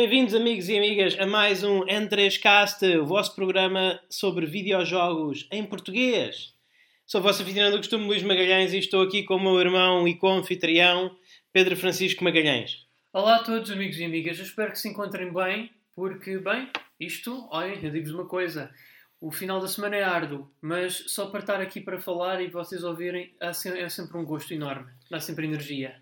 Bem-vindos, amigos e amigas, a mais um N3Cast, o vosso programa sobre videojogos em português. Sou o vosso anfitrião do costume, Luís Magalhães, e estou aqui com o meu irmão e co-anfitrião, Pedro Francisco Magalhães. Olá a todos, amigos e amigas. Eu espero que se encontrem bem, porque, bem, isto, olhem, eu digo-vos uma coisa. O final da semana é árduo, mas só para estar aqui para falar e vocês ouvirem é sempre um gosto enorme. Dá sempre energia.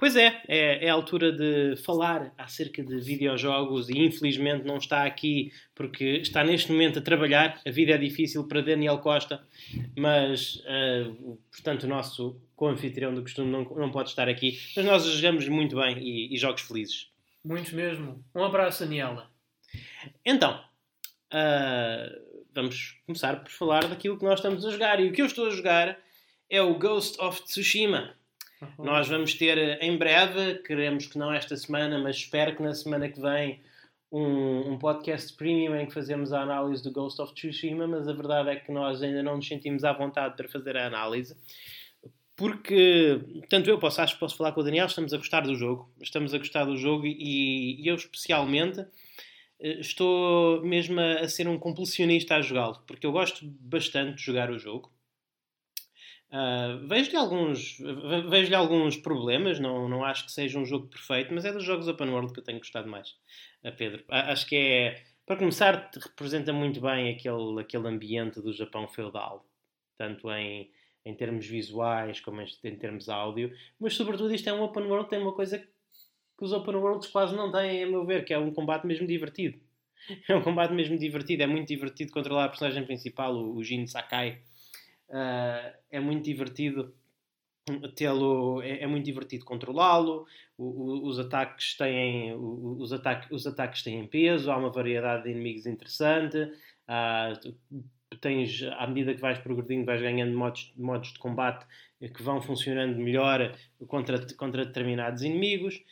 Pois é, é, é, a altura de falar acerca de videojogos e infelizmente não está aqui porque está neste momento a trabalhar. A vida é difícil para Daniel Costa, mas uh, portanto o nosso co-anfitrião do costume não, não pode estar aqui. Mas nós desejamos muito bem e, e jogos felizes. Muitos mesmo. Um abraço, Daniela. Então, uh, vamos começar por falar daquilo que nós estamos a jogar. E o que eu estou a jogar é o Ghost of Tsushima. Nós vamos ter eh, em breve, queremos que não esta semana, mas espero que na semana que vem, um, um, podcast premium em que fazemos a análise do Ghost of Tsushima, mas a verdade é que nós ainda não nos sentimos à vontade para fazer a análise. Porque, tanto eu posso, acho que posso falar com o Daniel, estamos a gostar do jogo. Estamos a gostar do jogo e, e eu especialmente eh, estou mesmo a, a ser um compulsionista a jogá-lo, porque eu gosto bastante de jogar o jogo. Uh, vejo-lhe alguns, vejo alguns problemas, não, não acho que seja um jogo perfeito, mas é dos jogos open world que eu tenho gostado mais, a Pedro. Acho que é, para começar, representa muito bem aquele, aquele ambiente do Japão feudal, tanto em, em termos visuais como em, em termos áudio, mas sobretudo isto é um open world, tem uma coisa que os open worlds quase não têm, a meu ver, que é um combate mesmo divertido. É um combate mesmo divertido, é muito divertido controlar a personagem principal, o, o Jin Sakai Uh, é muito divertido tê-lo é, é, muito divertido controlá-lo. Os ataques têm os, ataques, os ataques têm peso há uma variedade de inimigos interessante. Uh, tens à medida que vais progredindo vais ganhando modos, modos de combate que vão funcionando melhor contra, contra determinados inimigos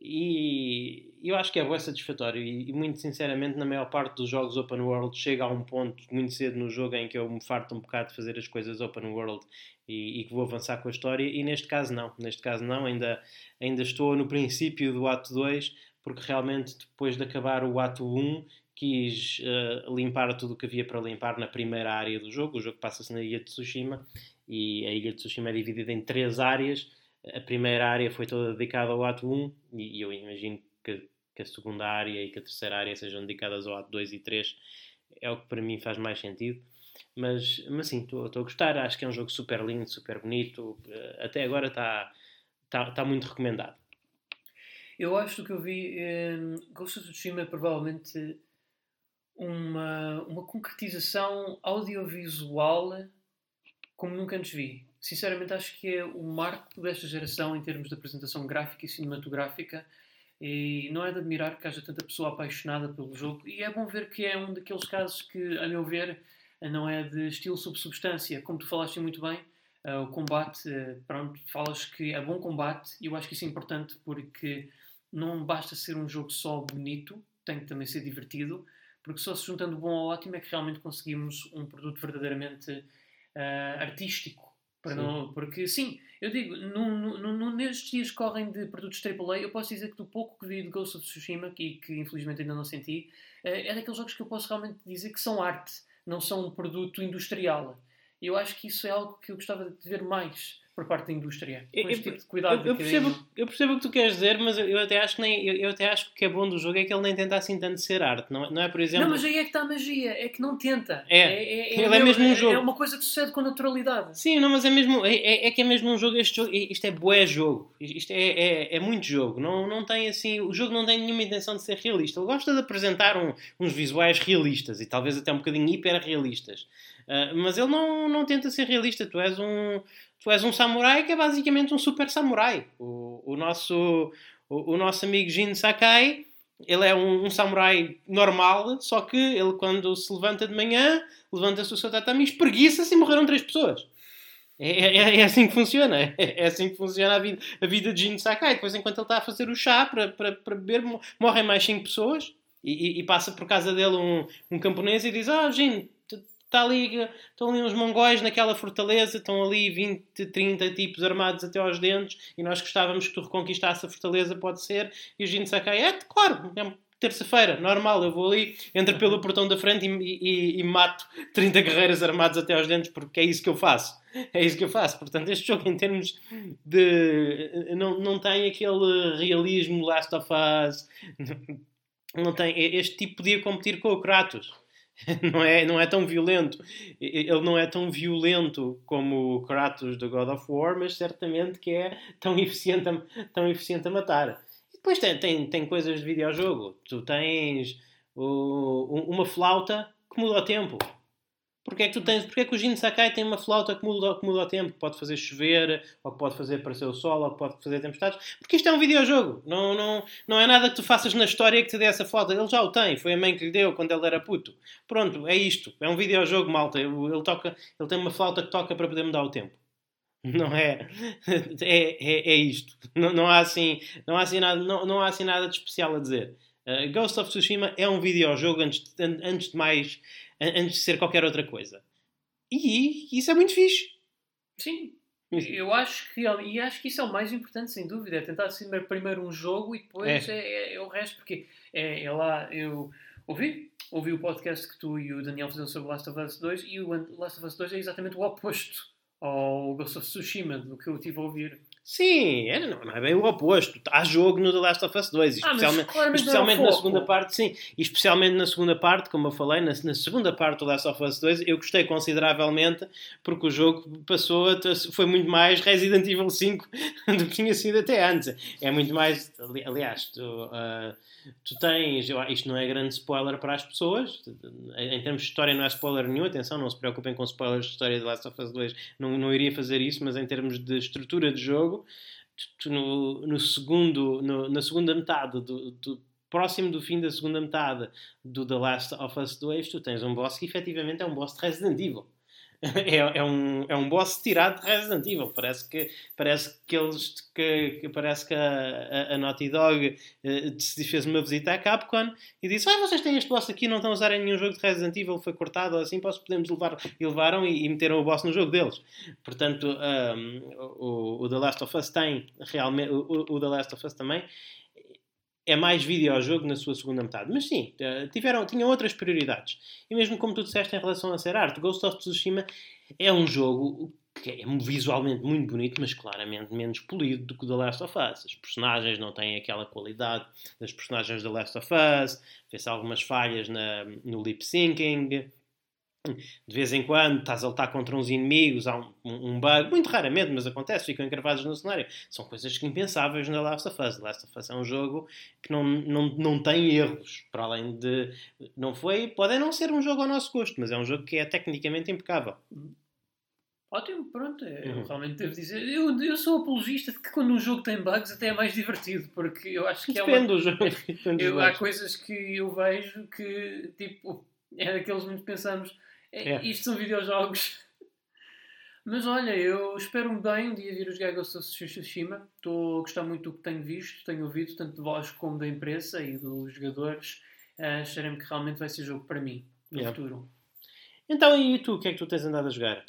e eu acho que é bem satisfatório e, e, muito sinceramente na maior parte dos jogos open world chega a um ponto muito cedo no jogo em que eu me farto um bocado de fazer as coisas open world e, e, que vou avançar com a história e neste caso não, neste caso não, ainda, ainda estou no princípio do ato 2 porque realmente depois de acabar o ato 1 quis uh, limpar tudo o que havia para limpar na primeira área do jogo, o jogo passa-se na Ilha de Tsushima e a Ilha de Tsushima é dividida em três áreas a primeira área foi toda dedicada ao ato 1 e eu imagino que, que, a segunda área e que a terceira área sejam dedicadas ao ato 2 e 3 é o que para mim faz mais sentido. Mas, mas sim, estou a gostar acho que é um jogo super lindo, super bonito eh, até agora está tá, tá muito recomendado. Eu acho que eu vi eh, Ghost of Tsushima é provavelmente uma, uma concretização audiovisual como nunca antes vi sinceramente acho que é o marco desta geração em termos de apresentação gráfica e cinematográfica. E não é de admirar que haja tanta pessoa apaixonada pelo jogo. E é bom ver que é um daqueles casos que, a meu ver, não é de estilo sobre substância, como tu falaste muito bem, uh, o combate, uh, pronto, falas que é bom combate. E eu acho que isso é importante porque não basta ser um jogo só bonito, tem que também ser divertido, porque só se juntando bom ao ótimo é que realmente conseguimos um produto verdadeiramente uh, artístico para não, porque sim, eu digo, no, no, no, nestes dias que correm de produtos AAA, eu posso dizer que do pouco que vi de Ghost of Tsushima, e que infelizmente ainda não senti, eh, é daqueles jogos que eu posso realmente dizer que são arte, não são um produto industrial. Eu acho que isso é algo que eu gostava de ver mais por parte da indústria. Com este tipo de cuidado. Eu, eu, percebo, eu percebo o que tu queres dizer, mas eu até acho que nem, eu, eu, até acho que o que é bom do jogo é que ele nem tenta assim tanto ser arte, não é, não é por exemplo. Não, mas aí é que está a magia, é que não tenta. É, é, é, é ele é, mesmo um jogo. É uma coisa que sucede com naturalidade. Sim, não, mas é mesmo, é, é, é que é mesmo um jogo, este jogo, isto é bué jogo, isto é, é, é muito jogo, não, não tem assim, o jogo não tem nenhuma intenção de ser realista, ele gosta de apresentar um, uns visuais realistas e talvez até um bocadinho hiper realistas. Uh, mas ele não, não tenta ser realista. Tu és um, tu és um samurai que é basicamente um super samurai. O, o, nosso, o, o nosso amigo Jin Sakai, ele é um, um, samurai normal, só que ele quando se levanta de manhã, levanta-se o seu tatami, espreguiça-se e morreram três pessoas. É, é, é, assim que funciona. É, é, assim que funciona a vida, a vida de Jin Sakai. Depois, enquanto ele está a fazer o chá para, para, para beber, morrem mais cinco pessoas. E, e, e, passa por casa dele um, um camponês e diz: Ah, oh, Jin, Está ali, estão ali uns mongóis naquela fortaleza, estão ali 20, 30 tipos armados até aos dentes e nós gostávamos que tu reconquistasse a fortaleza, pode ser. E o Jin Sakai, é, claro, é terça-feira, normal, eu vou ali, entro pelo portão da frente e, e, e, mato 30 guerreiros armados até aos dentes, porque é isso que eu faço. É isso que eu faço. Portanto, este jogo, em termos de. não, não tem aquele realismo Last of Us. Não tem. Este tipo podia competir com o Kratos. Não é, não é tão violento. Ele não é tão violento como o Kratos do God of War, mas certamente que é tão eficiente a, tão eficiente a matar. Depois tem, tem, tem coisas de videojogo. Tu tens uma flauta que muda o tempo. Porquê é que tu tens, porquê é que o Jin Sakai tem uma flauta que muda, que muda o tempo? Que pode fazer chover, ou que pode fazer aparecer o sol, ou que pode fazer tempestades? Porque isto é um videojogo. Não, não, não é nada que tu faças na história que te dê essa flauta. Ele já o tem. Foi a mãe que lhe deu quando ele era puto. Pronto, é isto. É um videojogo, malta. Ele, toca, ele tem uma flauta que toca para poder mudar o tempo. Não é? É, é, é isto. Não, não, há assim, não, há assim nada, não, não há assim nada de especial a dizer. Uh, Ghost of Tsushima é um videojogo antes, antes de mais, antes de ser qualquer outra coisa. E isso é muito fixe. Sim. Eu acho que e acho que isso é o mais importante, sem dúvida, é tentar ser primeiro um jogo e depois é, é, é, é o resto, porque é, é, lá, eu ouvi, ouvi o podcast que tu e o Daniel fizeram sobre Last of Us 2 e o Last of Us 2 é exatamente o oposto ao Ghost of Tsushima, do que eu tive a ouvir. Sim, é, não, não, é bem o oposto. Há jogo no The Last of Us 2, ah, especialmente, especialmente na segunda parte, sim. E especialmente na segunda parte, como eu falei, na, na, segunda parte do Last of Us 2, eu gostei consideravelmente porque o jogo passou a, foi muito mais Resident Evil 5 do que tinha sido até antes. É muito mais. Aliás, tu, uh, tu tens. Isto não é grande spoiler para as pessoas. Em termos de história, não é spoiler nenhum. Atenção, não se preocupem com spoilers de história de Last of Us 2. Não, não iria fazer isso, mas em termos de estrutura de jogo tu, no, no segundo, no, na segunda metade do, do, próximo do fim da segunda metade do The Last of Us 2, tu tens um boss que efetivamente é um boss de Resident Evil. É, é, um, é um boss tirado de Resident Evil. Parece que, parece que eles que, que parece que a, a, a Naughty Dog uh, fez uma visita à Capcom e disse: Ah, vocês têm este boss aqui, não estão a usar em nenhum jogo de Resident Evil, foi cortado assim, posso, podemos levar. E levaram e, e meteram o boss no jogo deles. Portanto, um, o, o The Last of Us tem realmente. O, o The Last of Us também é mais videojogo na sua segunda metade. Mas sim, eh, tiveram, tinham outras prioridades. E mesmo como tu disseste em relação a ser arte, Ghost of Tsushima é um jogo que é visualmente muito bonito, mas claramente menos polido do que o The Last of Us. As personagens não têm aquela qualidade das personagens da Last of Us, vê-se algumas falhas na, no lip syncing de vez em quando estás a lutar contra uns inimigos, há um, um bug, muito raramente, mas acontece, ficam encravados no cenário. São coisas que impensáveis na Last of Us. The Last of Us é um jogo que não, não, não tem erros, para além de. Não foi. Pode não ser um jogo ao nosso gosto, mas é um jogo que é tecnicamente impecável. Ótimo, pronto, é, eu uhum. realmente devo dizer. Eu, eu sou apologista de que quando um jogo tem bugs até é mais divertido, porque eu acho que Depende é uma. Do jogo. Eu, há coisas que eu vejo que, tipo, é daqueles que pensamos é, é. Isto são videojogos. Mas olha, eu espero-me bem um dia vir os Gagos of Tsushima. Estou a gostar muito do que tenho visto, tenho ouvido, tanto de voz como da imprensa e dos jogadores. Uh, Acharei-me que realmente vai ser jogo para mim no yeah. futuro. Então, e tu, o que é que tu tens andado a jogar?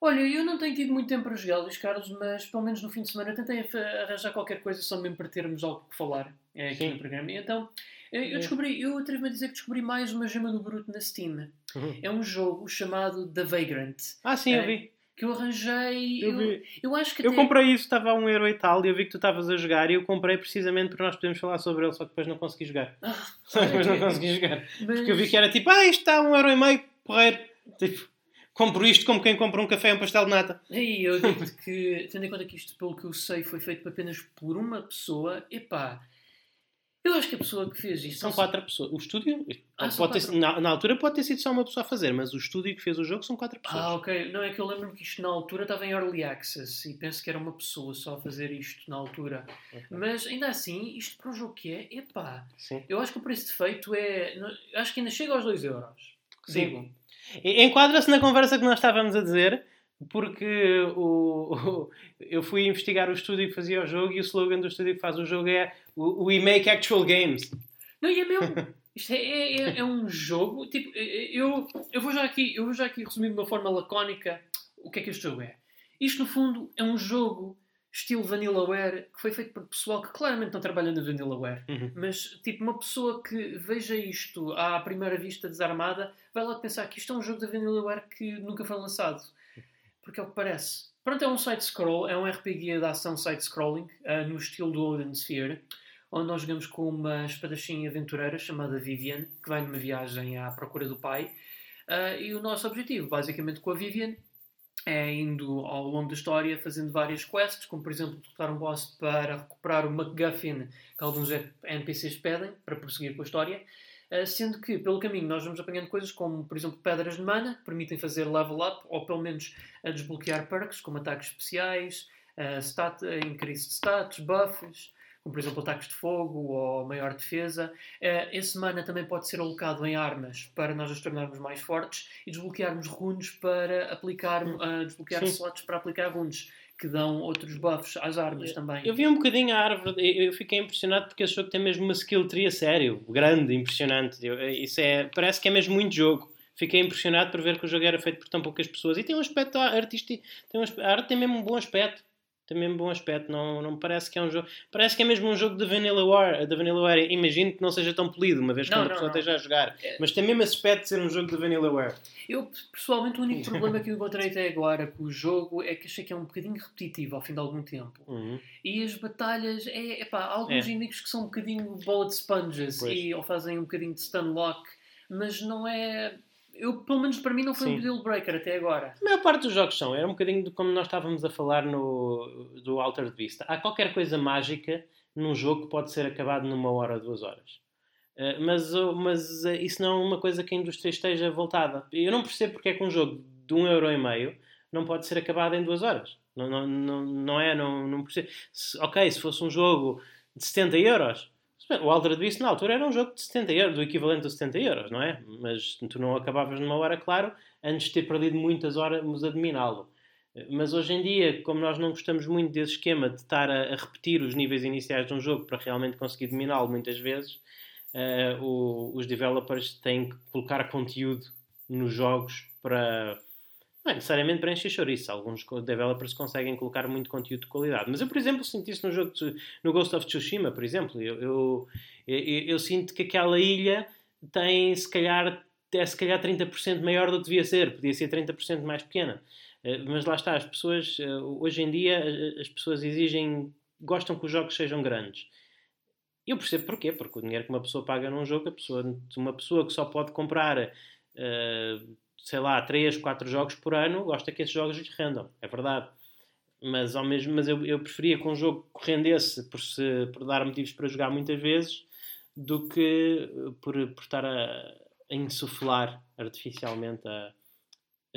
Olha, eu não tenho tido muito tempo para jogar, Luís Carlos, mas pelo menos no fim de semana tentei arranjar qualquer coisa só mesmo para termos algo que falar é, aqui Sim. no programa. E então, eu descobri, eu atrevo-me a dizer que descobri mais uma gema do Bruto na Steam. Uhum. É um jogo chamado The Vagrant. Ah, sim, é, eu vi. Que eu arranjei. Eu, eu, eu acho que. Eu até... comprei isso, estava a um euro e tal, e eu vi que tu estavas a jogar, e eu comprei precisamente porque nós podemos falar sobre ele, só que depois não consegui jogar. Ah, só que depois não consegui jogar. Mas... Porque eu vi que era tipo, ah, isto está a um euro e meio, porreiro. Tipo, compro isto como quem compra um café e um pastel de nata. E eu digo que, tendo em conta que isto, pelo que eu sei, foi feito apenas por uma pessoa, epá eu acho que a pessoa que fez isto. São quatro pessoas. O estúdio. Ah, pode ter, na, na, altura pode ter sido só uma pessoa a fazer, mas o estúdio que fez o jogo são quatro pessoas. Ah, ok. Não é que eu lembro-me que isto na altura estava em early access e penso que era uma pessoa só a fazer isto na altura. Okay. Mas ainda assim, isto para o jogo que é, epá. Sim. Eu acho que o preço de feito é. Acho que ainda chega aos 2 euros. Sim. Enquadra-se na conversa que nós estávamos a dizer porque o, o, eu fui investigar o estúdio que fazia o jogo e o slogan do estúdio que faz o jogo é We make actual games. Não, e é mesmo. Isto é, é, é, é um jogo. Tipo, eu, eu, vou já aqui, eu vou já aqui resumir de uma forma lacónica o que é que este jogo é. Isto, no fundo, é um jogo estilo Vanillaware que foi feito por pessoal que claramente não trabalha na Vanillaware. Uhum. Mas, tipo, uma pessoa que veja isto à primeira vista desarmada vai logo pensar que isto é um jogo da Vanillaware que nunca foi lançado. Porque é o que parece. Pronto, é um side-scroll, é um RPG de ação side-scrolling, uh, no estilo do Odin Sphere, onde nós jogamos com uma espadachim aventureira chamada Vivian, que vai numa viagem à procura do pai. Uh, e o nosso objetivo, basicamente, com a Vivian, é indo ao longo da história fazendo várias quests, como por exemplo derrotar um boss para recuperar o MacGuffin que alguns NPCs pedem para prosseguir com a história. Uh, sendo que pelo caminho nós vamos apanhando coisas como, por exemplo, pedras de mana que permitem fazer level up ou pelo menos desbloquear perks como ataques especiais, uh, stat, increase de status, buffs, como por exemplo ataques de fogo ou maior defesa. Uh, esse mana também pode ser alocado em armas para nós as tornarmos mais fortes e desbloquearmos runes para aplicar, uh, desbloquear Sim. slots para aplicar runes que dão outros buffs às armas também. Eu vi um bocadinho a árvore, eu fiquei impressionado porque esse jogo tem mesmo uma skill tree a sério, grande, impressionante. Isso é, parece que é mesmo muito jogo. Fiquei impressionado por ver que o jogo era feito por tão poucas pessoas e tem um aspecto artístico, tem um, a arte tem mesmo um bom aspecto tem mesmo bom aspecto, não, não parece que é um jogo. Parece que é mesmo um jogo de Vanilla War. De Vanilla War. Imagino que não seja tão polido, uma vez que a pessoa esteja a jogar. É. Mas tem mesmo aspecto de ser um jogo de Vanilla War. Eu, pessoalmente, o único problema que eu encontrei até agora com o jogo é que achei que é um bocadinho repetitivo ao fim de algum tempo. Uhum. E as batalhas, é, epá, há alguns é. inimigos que são um bocadinho bullet sponges e, ou fazem um bocadinho de stun lock, mas não é eu, pelo menos para mim, não foi Sim. um deal breaker até agora. A maior parte dos jogos são. Era um bocadinho de como nós estávamos a falar no, do Altered Beast. Há qualquer coisa mágica num jogo que pode ser acabado numa hora ou duas horas. Uh, mas, mas uh, isso não é uma coisa que a indústria esteja voltada. Eu não percebo porque é que um jogo de um euro e meio não pode ser acabado em duas horas. Não, não, não, não é, não, não percebo. Se, ok, se fosse um jogo de 70 euros, o Altered Beast na altura era um jogo de 70 euros, do equivalente a 70 euros, não é? Mas tu não acabavas numa hora, claro, antes de ter perdido muitas horas a dominá-lo. Mas hoje em dia, como nós não gostamos muito desse esquema de estar a, a repetir os níveis iniciais de um jogo para realmente conseguir dominá-lo muitas vezes, uh, o, os developers têm que colocar conteúdo nos jogos para, não é necessariamente para encher chouriço. Alguns developers conseguem colocar muito conteúdo de qualidade. Mas eu, por exemplo, sinto isso no jogo de, no Ghost of Tsushima, por exemplo. Eu, eu, eu, eu, sinto que aquela ilha tem, se calhar, é se calhar 30% maior do que devia ser. Podia ser 30% mais pequena. Eh, mas lá está, as pessoas, eh, hoje em dia, as pessoas exigem, gostam que os jogos sejam grandes. Eu percebo porquê, porque o dinheiro que uma pessoa paga num jogo, a pessoa, uma pessoa que só pode comprar uh, sei lá, 3, 4 jogos por ano, gosta que esses jogos lhe rendam. É verdade. Mas, ao mesmo, mas eu, eu preferia que um jogo rendesse por, se, por dar motivos para jogar muitas vezes do que por, por estar a, a insuflar artificialmente a,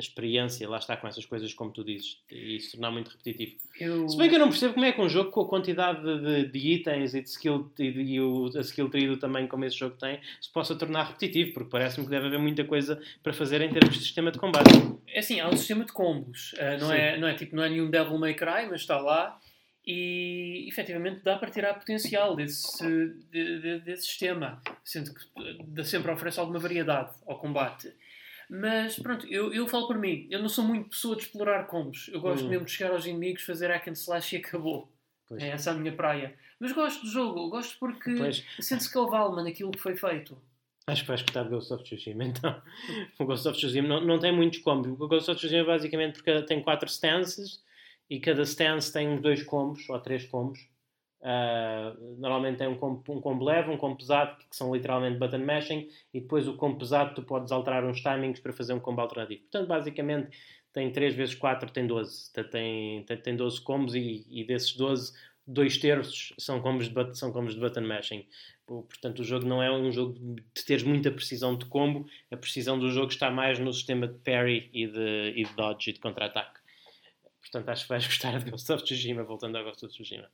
a experiência, lá está com essas coisas como tu dizes, e se tornar muito repetitivo. Eu... Se bem que eu não percebo como é que um jogo com a quantidade de, de itens e de skill e, de, e o, a skill tree do tamanho como esse jogo tem, se possa tornar repetitivo, porque parece-me que deve haver muita coisa para fazer em termos de sistema de combate. É assim, há um sistema de combos, uh, não, é, não, é, tipo, não é nenhum Devil May Cry, mas está lá e efetivamente dá para tirar potencial desse, de, de, desse sistema, sendo que sempre oferece alguma variedade ao combate. Mas pronto, eu, eu falo por mim. Eu não sou muito pessoa de explorar combos. Eu gosto hum. mesmo de chegar aos inimigos, fazer hack and slash e acabou. Pois. É essa a minha praia. Mas gosto do jogo. Gosto porque sente-se que ele vale, naquilo que foi feito. Acho que vais de Ghost of Tsushima, então. o Ghost of Tsushima não, não tem muitos combos. O Ghost of Tsushima basicamente porque tem quatro stances e cada stance tem dois combos ou três combos. Uh, normalmente tem um combo, um combo leve, um combo pesado, que são literalmente button mashing, e depois o combo pesado tu podes alterar uns timings para fazer um combo alternativo. Portanto, basicamente tem 3 vezes 4 tem 12. Tem, tem, tem 12 combos e, e desses 12, dois terços são combos, de, são combos de button mashing. Portanto, o jogo não é um jogo de teres muita precisão de combo, a precisão do jogo está mais no sistema de parry e de, e de dodge e de contra-ataque. Portanto, acho que vais gostar de Ghost of Tsushima, voltando a Ghost of Tsushima.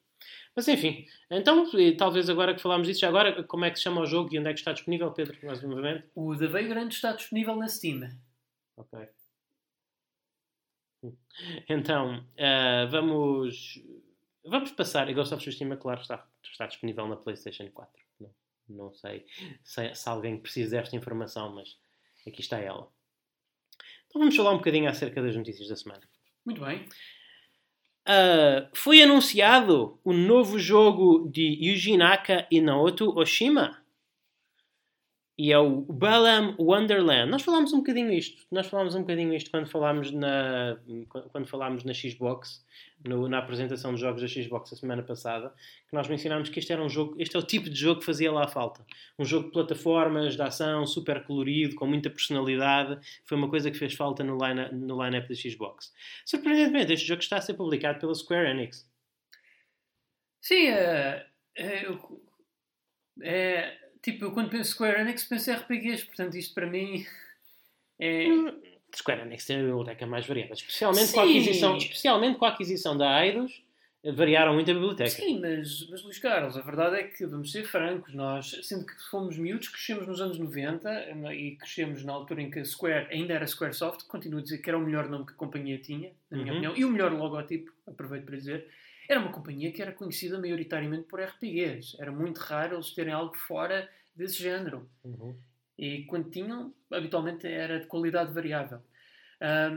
Mas enfim, então, talvez agora que falámos disso, agora como é que se chama o jogo e onde é que está disponível, Pedro, mais uma vez? O The Vagrant está disponível na Steam. Ok. Então, uh, vamos, vamos passar. Ghost of Tsushima, claro, está, está disponível na PlayStation 4. Não, Não sei se, se alguém precisa desta informação, mas aqui está ela. Então vamos falar um bocadinho acerca das notícias da semana. Muito bem. Uh, foi anunciado o novo jogo de Yuji Naka e Naoto Oshima. E é o Balam Wonderland. Nós falámos um bocadinho isto. Nós falámos um bocadinho isto quando falámos na, quando falámos na Xbox, no, na apresentação dos jogos da Xbox a semana passada, que nós mencionámos que este era um jogo, este é o tipo de jogo que fazia lá falta. Um jogo de plataformas, de ação, super colorido, com muita personalidade. Foi uma coisa que fez falta no line-up no line da Xbox. Surpreendentemente, este jogo está a ser publicado pela Square Enix. Sim, é, é, é Tipo, eu quando penso Square Enix penso RPGs, portanto isto para mim é... Square Enix tem a biblioteca mais variada, especialmente com, a aquisição, especialmente com a aquisição da Eidos, variaram muito a biblioteca. Sim, mas, mas Luís Carlos, a verdade é que, vamos ser francos, nós, sendo que fomos miúdos, crescemos nos anos 90 e crescemos na altura em que a Square ainda era Squaresoft, continuo a dizer que era o melhor nome que a companhia tinha, na minha uhum. opinião, e o melhor logotipo, aproveito para dizer, era uma companhia que era conhecida maioritariamente por RPGs. Era muito raro eles terem algo fora desse género. Uhum. E quando tinham, habitualmente era de qualidade variável.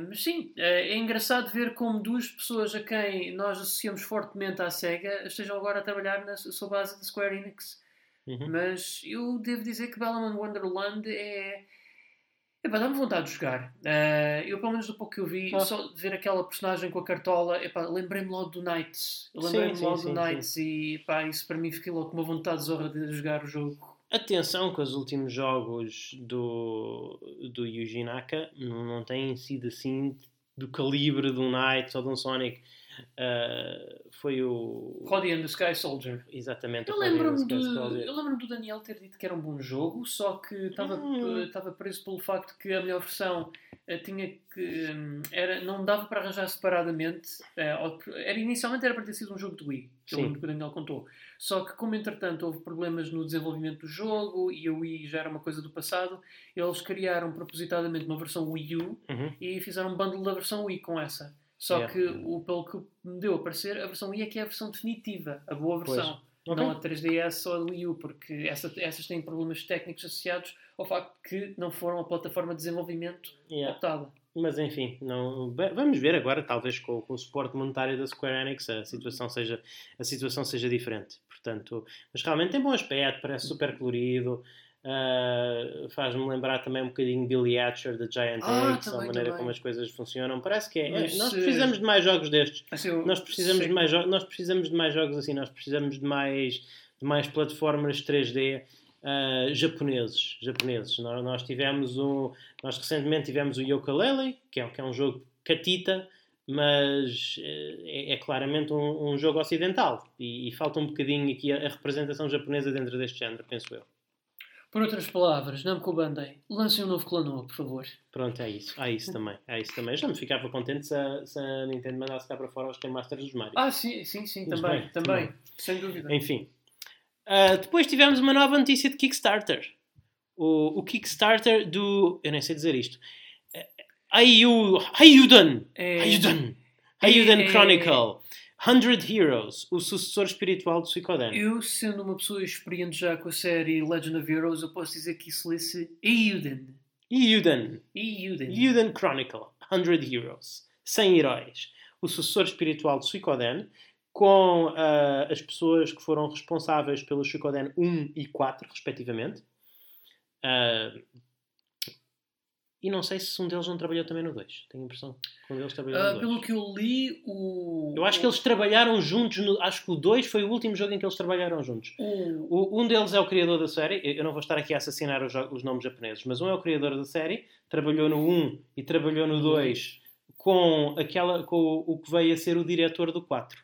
mas sim, é, é, engraçado ver como duas pessoas a quem nós associamos fortemente à SEGA estejam agora a trabalhar na sua base de Square Enix. Uhum. Mas eu devo dizer que Balan Wonderland é Epá, dá-me vontade de jogar. Uh, eu, pelo menos do pouco que eu vi, ah. só de ver aquela personagem com a cartola, lembrei-me logo do Knights. Lembrei-me logo sim, do Knights e epá, isso para mim fiquei logo com uma vontade zorra de jogar o jogo. Atenção que os últimos jogos do, do Yuji Naka não, não têm sido assim do calibre de um Knights ou de um Sonic. Uh, foi o. Roddy and the Sky Soldier. Exatamente. Eu lembro-me lembro do Daniel ter dito que era um bom jogo, só que estava hum. preso pelo facto que a melhor versão uh, tinha que. Um, era, não dava para arranjar separadamente. Uh, era, inicialmente era para ter sido um jogo de Wii, que eu lembro que o Daniel contou. Só que, como entretanto houve problemas no desenvolvimento do jogo e a Wii já era uma coisa do passado, eles criaram propositadamente uma versão Wii U uhum. e fizeram um bundle da versão Wii com essa. Só yeah. que, o, pelo que me deu a parecer, a versão Wii é que é a versão definitiva, a boa versão. Okay. Não a 3DS ou a Wii U, porque essa, essas têm problemas técnicos associados ao facto que não foram a plataforma de desenvolvimento yeah. optada. Mas enfim, não, vamos ver agora, talvez com, com, o suporte monetário da Square Enix, a situação seja, a situação seja diferente. Portanto, mas realmente tem bom aspecto, parece super colorido. Uh, Faz-me lembrar também um bocadinho Billy Hatcher da Giant ah, Eggs, a maneira também. como as coisas funcionam. Parece que é. Mas, nós precisamos de mais jogos destes. Assim, nós, precisamos de mais nós precisamos de mais jogos assim, nós precisamos de mais, de mais plataformas 3D. Uh, ah, japoneses, japoneses. Nós, nós, tivemos um, nós recentemente tivemos o Yooka-Laylee, que é, que é um jogo catita, mas é, é claramente um, um, jogo ocidental e, e, falta um bocadinho aqui a, a representação japonesa dentro deste género, penso eu. Por outras palavras, Namco Bandai, lancem um novo Clanoa, por favor. Pronto, é isso. Há isso também. Há isso também. Já me ficava contente se a, se a Nintendo mandasse cá para fora os Masters dos Mario. Ah, sim, sim, sim, também, também, também, Sem dúvida. Enfim. Uh, depois tivemos uma nova notícia de Kickstarter. O, o Kickstarter do... Eu nem sei dizer isto. Ayu... Ayuden! É... Ayuden! Ayuden é... 100 Heroes, o sucessor espiritual de Suikoden. Eu, sendo uma pessoa experiente já com a série Legend of Heroes, eu posso dizer que isso lê-se Euden. Euden. Euden. Euden Chronicle. 100 Heroes. 100 heróis. O sucessor espiritual de Suikoden, com uh, as pessoas que foram responsáveis pelo Suikoden 1 e 4, respectivamente. Uh, e não sei se um deles não trabalhou também no 2. Tenho a impressão que um deles trabalhou uh, no 2. Pelo que eu li, o. Eu acho que eles trabalharam juntos. No... Acho que o 2 foi o último jogo em que eles trabalharam juntos. O... um deles é o criador da série. Eu não vou estar aqui a assassinar os, os nomes japoneses, mas um é o criador da série. Trabalhou no 1 e trabalhou no 2 com, aquela, com o que veio a ser o diretor do 4.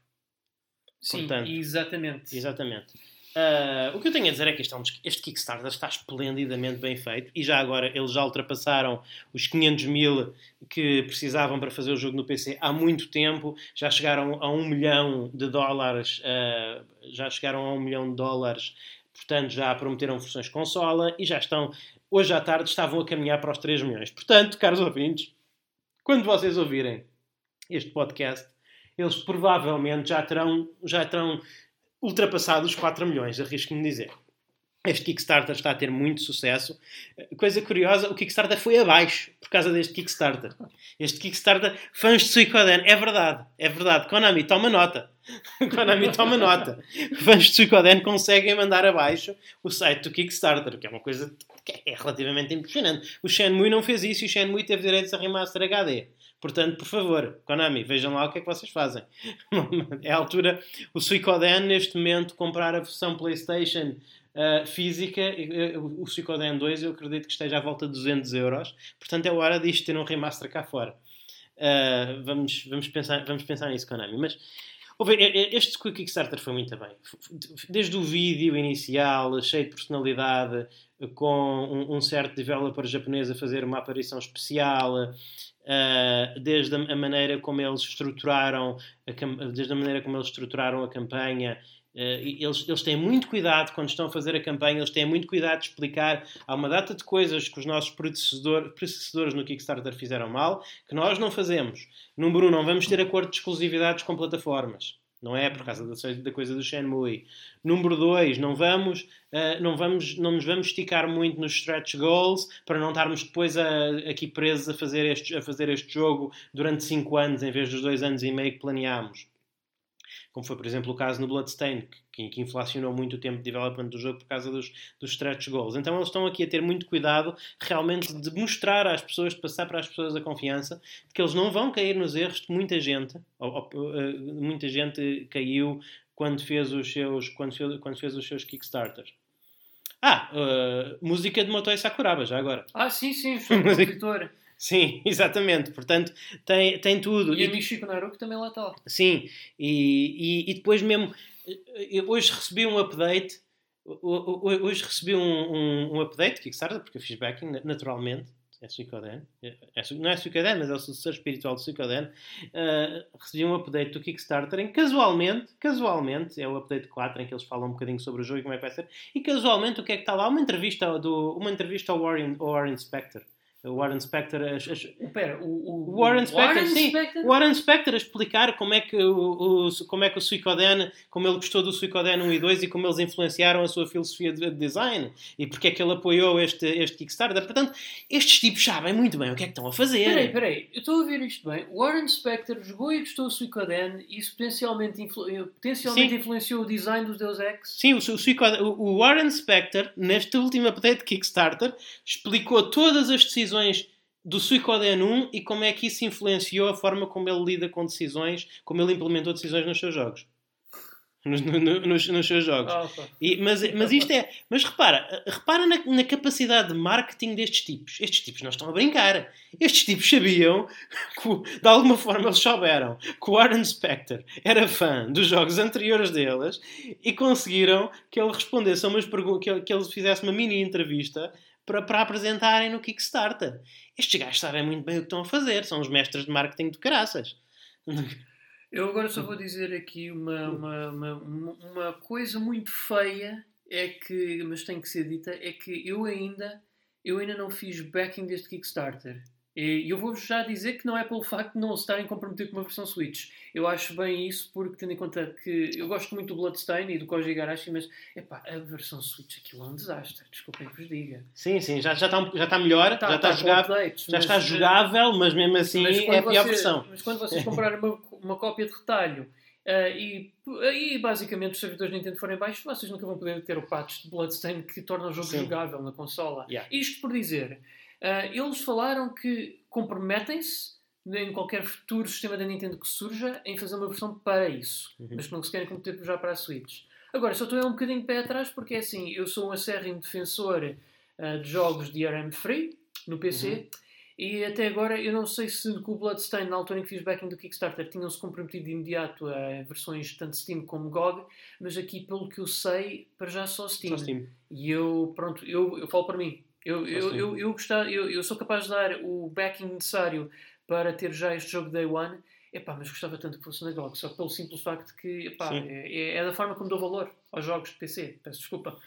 Sim, Portanto, exatamente. Exatamente. Uh, o que eu tenho a dizer é que este, é este, Kickstarter está esplendidamente bem feito e já agora eles já ultrapassaram os 500 mil que precisavam para fazer o jogo no PC há muito tempo, já chegaram a um milhão de dólares, uh, já chegaram a um milhão de dólares, portanto já prometeram versões consola e já estão, hoje à tarde estavam a caminhar para os 3 milhões. Portanto, caros ouvintes, quando vocês ouvirem este podcast, eles provavelmente já terão, já terão ultrapassado os 4 milhões, arrisco-me dizer. Este Kickstarter está a ter muito sucesso. Coisa curiosa, o Kickstarter foi abaixo por causa deste Kickstarter. Este Kickstarter, fãs de Suicoden, é verdade, é verdade. Konami, toma nota. Konami, toma nota. Fãs de Suicoden conseguem mandar abaixo o site do Kickstarter, que é uma coisa que é relativamente impressionante. O Shenmue não fez isso e o Shenmue teve direitos a remaster HD. Portanto, por favor, Konami, vejam lá o que é que vocês fazem. é a altura, o Suicoden, neste momento, comprar a versão PlayStation uh, física, uh, o Suicoden 2, eu acredito que esteja à volta de 200 euros. Portanto, é hora disto ter um remaster cá fora. Uh, vamos, vamos, pensar, vamos pensar nisso, Konami. Mas este Kickstarter foi muito bem. Desde o vídeo inicial, cheio de personalidade, com um certo developer japonês a fazer uma aparição especial, uh, desde a, maneira como eles estruturaram, a, desde a maneira como eles estruturaram a campanha Uh, eles, eles têm muito cuidado quando estão a fazer a campanha, eles têm muito cuidado de explicar. Há uma data de coisas que os nossos predecessor, predecessores no Kickstarter fizeram mal que nós não fazemos. Número um, não vamos ter acordo de exclusividades com plataformas. Não é por causa da, da coisa do Shenmue. Número 2, não vamos, uh, não vamos, não nos vamos esticar muito nos stretch goals para não estarmos depois a, aqui presos a fazer, este, a fazer este jogo durante 5 anos em vez dos 2 anos e meio que planeámos como foi, por exemplo, o caso no Bloodstain, que, que inflacionou muito o tempo de development do jogo por causa dos, dos stretch goals. Então eles estão aqui a ter muito cuidado realmente de mostrar às pessoas, de passar para as pessoas a confiança de que eles não vão cair nos erros de muita gente, ou, ou, uh, muita gente caiu quando fez os seus, quando fez, quando fez os seus Kickstarters. Ah, uh, música de Motoi Sakuraba, já agora. Ah, sim, sim, foi compositor. Sim, exatamente. Portanto, tem, tem tudo. E, e a Michiko Naruto também lá está. Sim, e, e, e, depois mesmo. Hoje recebi um update. Hoje recebi um, um, um update Kickstarter, porque eu fiz backing, naturalmente. É Suicoden. É, é, não é Suicoden, mas é o sucessor espiritual do Suicoden. Uh, recebi um update do Kickstarter em casualmente, casualmente, é o update 4 em que eles falam um bocadinho sobre o jogo e como é que vai ser. E casualmente, o que é que está lá? Uma entrevista, do, uma entrevista ao Warren, ao Warren Spector o Warren Spector a, a, Pera, o, o, Warren Spector, Warren sim, Spector? Warren Spector a explicar como é que o, o, como é que o Suicoden, como ele gostou do Suicoden 1 e 2 e como eles influenciaram a sua filosofia de design e porque é que ele apoiou este, este Kickstarter. Portanto, estes tipos sabem muito bem o que é que estão a fazer. Peraí, peraí, eu estou a ouvir isto bem. Warren Spector jogou e gostou do Suicoden e isso potencialmente, influ, potencialmente influenciou o design dos Deus Ex? Sim, o, o, o Warren Spector, neste último update de Kickstarter, explicou todas as decisões decisões do Suicoden 1 e como é que isso influenciou a forma como ele lida com decisões, como ele implementou decisões nos seus jogos. Nos, nos, nos seus jogos. Oh, e, mas, mas isto é. Mas repara, repara na, na, capacidade de marketing destes tipos. Estes tipos não estão a brincar. Estes tipos sabiam que, de alguma forma, eles souberam que o Aaron Spector era fã dos jogos anteriores deles e conseguiram que ele respondesse a umas perguntas, que ele, que ele fizesse uma mini entrevista para, para apresentarem no Kickstarter. Estes gajos sabem muito bem o que estão a fazer, são os mestres de marketing de caraças. Eu agora só vou dizer aqui uma, uma, uma, uma coisa muito feia, é que, mas tem que ser dita, é que eu ainda, eu ainda não fiz backing deste Kickstarter. E eu vou-vos já dizer que não é pelo facto de não se estarem comprometido com uma versão Switch. Eu acho bem isso, porque tendo em conta que eu gosto muito do Bloodstain e do Koji Igarashi, mas epá, a versão Switch aquilo é um desastre. Desculpem que vos diga. Sim, sim, já, já, está, já está melhor, tá, já, está, tá jogável, updates, já mas, está jogável, mas mesmo assim mas é a pior você, versão. Mas quando vocês comprarem uma, uma cópia de retalho Uh, e, e basicamente os servidores Nintendo forem baixos, vocês nunca vão poder ter o patch de Bloodstain que torna o jogo Sim. jogável na consola. Yeah. Isto por dizer, Uh, eles falaram que comprometem-se em qualquer futuro sistema da Nintendo que surja em fazer uma versão para isso, uhum. mas que não se querem comprometer já para a Switch. Agora, só estou um bocadinho de pé atrás porque é assim, eu sou um acérrimo defensor uh, de jogos de DRM free no PC uhum. e até agora eu não sei se com o Bloodstain, na altura em que fiz backing do Kickstarter, tinham-se comprometido de imediato a versões tanto Steam como GOG, mas aqui, pelo que eu sei, para já só Steam. Só Steam. E eu, pronto, eu, eu falo para mim, eu, eu, eu, eu, gostar, eu, eu sou capaz de dar o backing necessário para ter já este jogo Day One. Epá, mas gostava tanto que fosse na GOG, só pelo simples facto que epá, é, é, da forma como dou valor aos jogos de PC. Peço desculpa.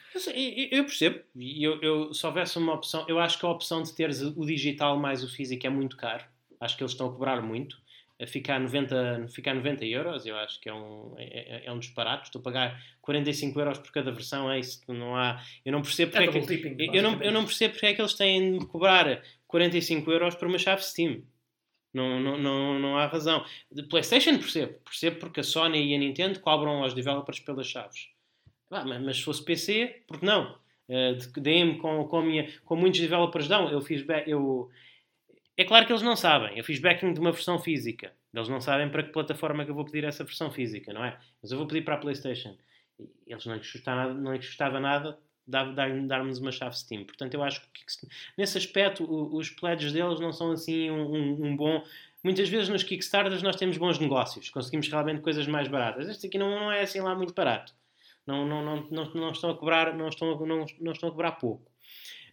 Eu, percebo. Eu, eu, se houvesse uma opção, eu acho que a opção de teres o digital mais o físico é muito caro. Acho que eles estão a cobrar muito. A ficar 90, ficar 90 euros, eu acho que é um, é, é um disparate. Estou a pagar 45 euros por cada versão, é isso, não há, eu não percebo porque é, que, tipping, eu, não, eu não percebo porque é que eles têm de cobrar 45 euros por uma chave Steam. Não, não, não, não há razão. De PlayStation percebo, percebo porque a Sony e a Nintendo cobram aos developers pelas chaves. Ah, mas se fosse PC, porque não? Uh, Deem-me com, com, minha, com muitos developers dão. Eu fiz eu, é claro que eles não sabem. Eu fiz backing de uma versão física. Eles não sabem para que plataforma é que eu vou pedir essa versão física, não é? Mas eu vou pedir para a PlayStation. Eles não lhes custava nada, não lhes custava nada dar-nos uma chave Steam. Portanto, eu acho que nesse aspecto os pledges deles não são assim um, um, um, bom. Muitas vezes nos Kickstarters nós temos bons negócios, conseguimos realmente coisas mais baratas. Este aqui não, não é assim lá muito barato. Não, não, não, não, não estão a cobrar, não estão, não, não estão a cobrar pouco.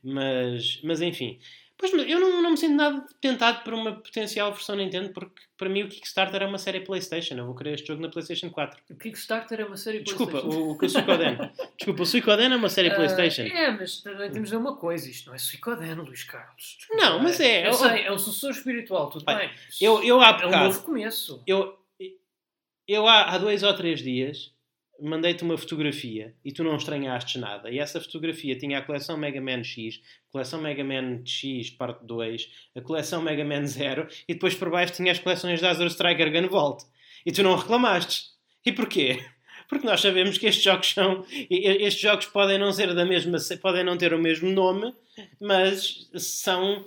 Mas, mas enfim, Pois, eu não, não me sinto nada tentado por uma potencial versão Nintendo, porque para mim o Kickstarter é uma série PlayStation. Eu vou querer este jogo na PlayStation 4. O Kickstarter é uma série Desculpa, PlayStation? Desculpa, o, o Suicoden. Desculpa, o Suicoden é uma série uh, PlayStation. É, mas também temos de uma coisa: isto não é Suicoden, Luís Carlos. Desculpa, não, mas é. Eu, sei, é um sucessor espiritual, tudo bem. Eu, eu há é um novo começo. Eu, eu há, há dois ou três dias mandei-te uma fotografia e tu não estranhaste nada. E essa fotografia tinha a coleção Mega Man X, a coleção Mega Man X parte 2, a coleção Mega Man 0 e depois por baixo tinha as coleções da Azure Striker Gunvolt. E tu não reclamaste. E porquê? Porque nós sabemos que estes jogos são. Estes jogos podem não ser da mesma. podem não ter o mesmo nome, mas são.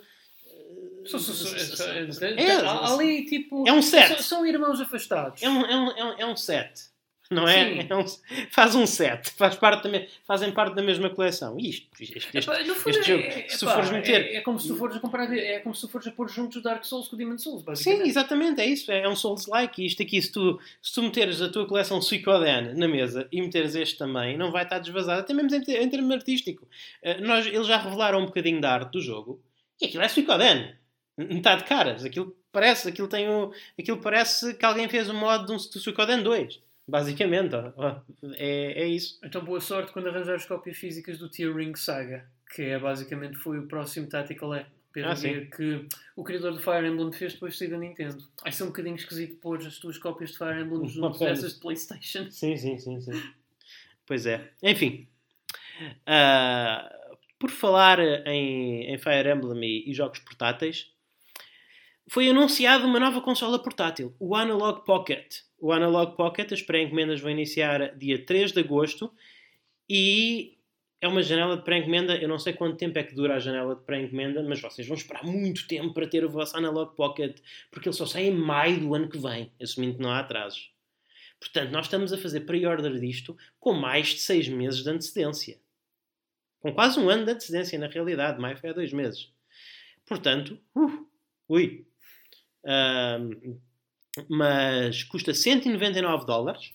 É, ali tipo. É um set. São, são irmãos afastados. É um, é um, é um set não é? é um, faz um set, faz parte da, fazem parte da mesma coleção. Isto, este, este, epá, este jogo, é, se fores meter. É, é, como se tu fores a comparar, é como se fores a pôr juntos o Dark Souls com o Demon Souls, basicamente. Sim, exatamente, é isso. É, um Souls-like. E isto aqui, se tu, se tu meteres a tua coleção Suicoden na mesa e meteres este também, não vai estar desvazado, até mesmo em, em termo artístico. Uh, nós, eles já revelaram um bocadinho da arte do jogo e aquilo é Suicoden. Metade de caras. Aquilo parece, aquilo tem o, aquilo parece que alguém fez o mod de um Suicoden 2. Basicamente, é, é isso. Então boa sorte quando arranjares cópias físicas do Tier Ring Saga, que é basicamente foi o próximo Tactical ah, que o criador do Fire Emblem fez depois de sair da Nintendo. Vai ser um bocadinho esquisito pôr as tuas cópias de Fire Emblem junto dessas de Playstation. Sim, sim, sim, sim. Pois é. Enfim. Uh, por falar em, em Fire Emblem e, e jogos portáteis, foi anunciada uma nova consola portátil, o Analog Pocket. O Analog Pocket, as pré-encomendas vão iniciar dia 3 de agosto e é uma janela de pré-encomenda. Eu não sei quanto tempo é que dura a janela de pré-encomenda, mas vocês vão esperar muito tempo para ter o vosso Analog Pocket, porque ele só sai em maio do ano que vem, assumindo que não há atrasos. Portanto, nós estamos a fazer pre-order disto com mais de 6 meses de antecedência. Com quase um ano de antecedência, na realidade. Maio foi há 2 meses. Portanto, uh, ui, mas custa 199 dólares.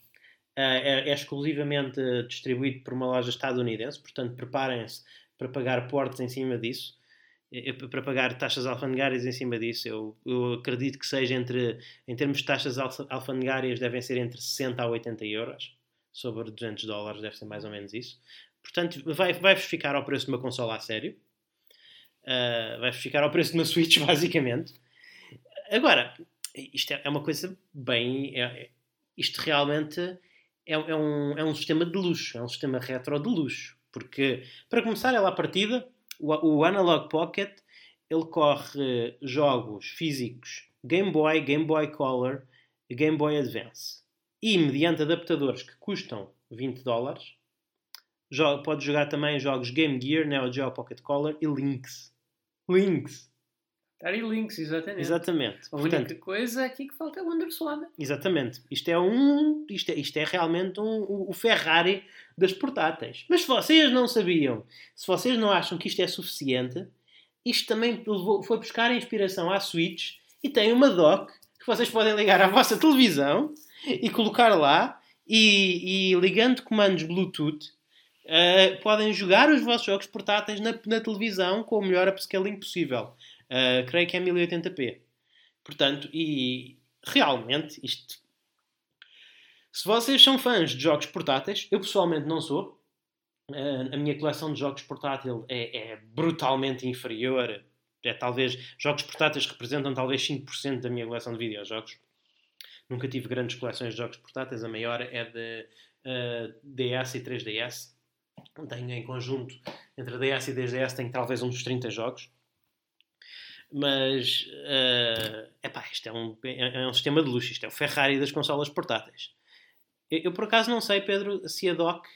Uh, é, é, exclusivamente distribuído por uma loja estadunidense, portanto, preparem-se para pagar portes em cima disso, para pagar taxas alfandegárias em cima disso. Eu, eu, acredito que seja entre, em termos de taxas alfandegárias, devem ser entre 60 a 80 euros, sobre 200 dólares, deve ser mais ou menos isso. Portanto, vai-vos vai ficar ao preço de uma consola a sério, uh, vai-vos ficar ao preço de uma Switch, basicamente. Agora, isto é, é uma coisa bem. É, é, isto realmente é, é, um, é um sistema de luxo, é um sistema retro de luxo. Porque, para começar, ela à partida, o, o Analog Pocket ele corre jogos físicos Game Boy, Game Boy Color Game Boy Advance. E, mediante adaptadores que custam 20 dólares, pode jogar também jogos Game Gear, Neo Geo Pocket Color e Lynx. Lynx! Está links, exatamente. Exatamente. A única Portanto, coisa aqui que falta é o Wonderswan. Exatamente. Isto é um. Isto é, isto é realmente um, o Ferrari das portáteis. Mas se vocês não sabiam, se vocês não acham que isto é suficiente, isto também foi buscar a inspiração à Switch e tem uma dock que vocês podem ligar à vossa televisão e colocar lá e, e ligando comandos Bluetooth uh, podem jogar os vossos jogos portáteis na, na televisão com o melhor upscaling possível. Uh, creio que é 1080p. Portanto, e realmente isto. Se vocês são fãs de jogos portáteis, eu pessoalmente não sou. Uh, a minha coleção de jogos portátil é, é, brutalmente inferior. É talvez jogos portáteis representam talvez 5% da minha coleção de videojogos. Nunca tive grandes coleções de jogos portáteis. A maior é de uh, DS e 3DS. Tenho em conjunto entre DS e 3DS, tenho talvez uns 30 jogos. Mas, uh, epá, isto é um, é, é um sistema de luxo. Isto é o Ferrari das consolas portáteis. Eu, eu por acaso não sei, Pedro, se a dock,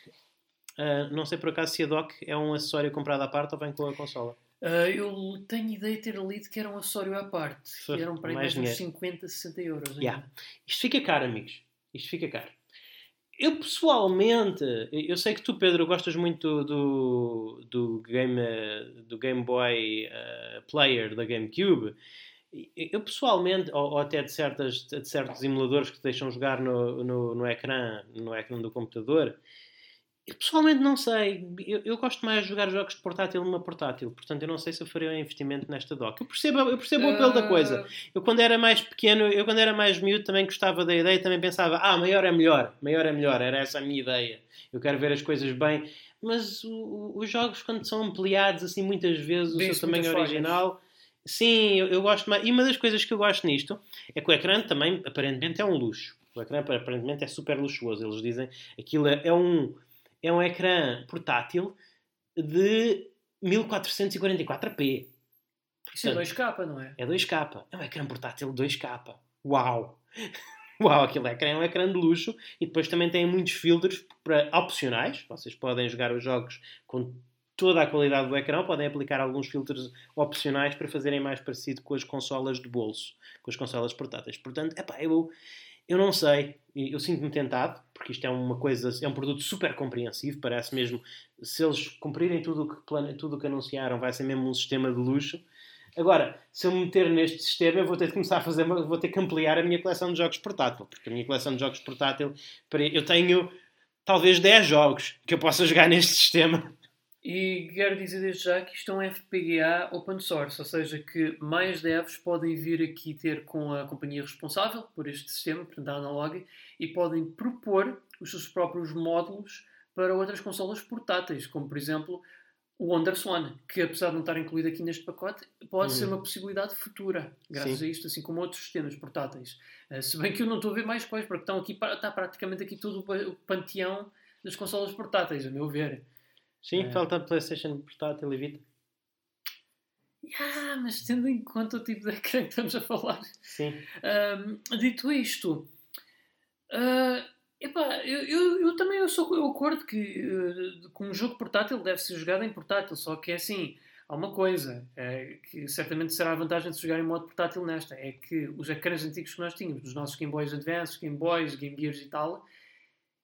uh, não sei por acaso se a dock é um acessório comprado à parte ou vem com a consola. Uh, eu tenho ideia de ter lido que era um acessório à parte. Que eram para mais uns 50, 60 euros. Yeah. Isto fica caro, amigos. Isto fica caro. Eu pessoalmente, eu sei que tu, Pedro, gostas muito do, do, game, do Game Boy uh, Player da GameCube. Eu pessoalmente, ou, ou, até de, certas, de certos emuladores que te deixam jogar no, no, no ecrã, no ecrã do computador, eu pessoalmente não sei. Eu, eu, gosto mais de jogar jogos de portátil numa portátil. Portanto, eu não sei se eu faria um investimento nesta dock. Eu percebo, eu percebo o apelo uh... da coisa. Ah. Eu, quando era mais pequeno, eu, quando era mais miúdo, também gostava da ideia. Também pensava, ah, maior é melhor. Maior é melhor. Era essa a minha ideia. Eu quero ver as coisas bem. Mas o, o, os jogos, quando são ampliados assim muitas vezes, o seu tamanho original. Formas. Sim, eu, eu gosto mais. E uma das coisas que eu gosto nisto é que o ecrã também, aparentemente, é um luxo. O ecrã, aparentemente, é super luxuoso. Eles dizem aquilo é, é um é um ecrã portátil de 1444p. Isso é 2K, não é? É 2K. É um ecrã portátil 2K. Uau! Uau, aquele ecrã é um ecrã de luxo e depois também tem muitos filtros para opcionais. Vocês podem jogar os jogos com toda a qualidade do ecrã, podem aplicar alguns filtros opcionais para fazerem mais parecido com as consolas de bolso, com as consolas portáteis. Portanto, epá, eu, eu não sei, eu sinto-me tentado, porque isto é uma coisa, é um produto super compreensivo, parece mesmo, se eles cumprirem tudo o que, plane, tudo o que anunciaram, vai ser mesmo um sistema de luxo. Agora, se eu me meter neste sistema, eu vou ter de começar a fazer, vou ter que ampliar a minha coleção de jogos portátil, porque a minha coleção de jogos portátil, eu tenho talvez 10 jogos que eu possa jogar neste sistema. E quero dizer desde já que isto é um FPGA open source, ou seja, que mais devs podem vir aqui ter com a companhia responsável por este sistema, portanto a Analog, e podem propor os seus próprios módulos para outras consolas portáteis, como por exemplo o WonderSwan, que apesar de não estar incluído aqui neste pacote, pode ser hum. uma possibilidade futura, graças Sim. a isto, assim como outros sistemas portáteis. Uh, se bem que eu não estou a ver mais quais, porque estão aqui, está praticamente aqui todo o panteão das consolas portáteis, a meu ver. Sim, é. falta PlayStation portátil e Vita. Yeah, mas tendo em conta o tipo de ecrã que estamos a falar. Sim. Um, dito isto, uh, epá, eu, eu, eu, também eu sou eu acordo que uh, com um jogo portátil deve ser jogado em portátil, só que é assim. Há uma coisa é, que certamente será a vantagem de se jogar em modo portátil nesta: é que os ecrãs antigos que nós tínhamos, dos nossos Game Boys Advance, Game Boys, Game Gears e tal,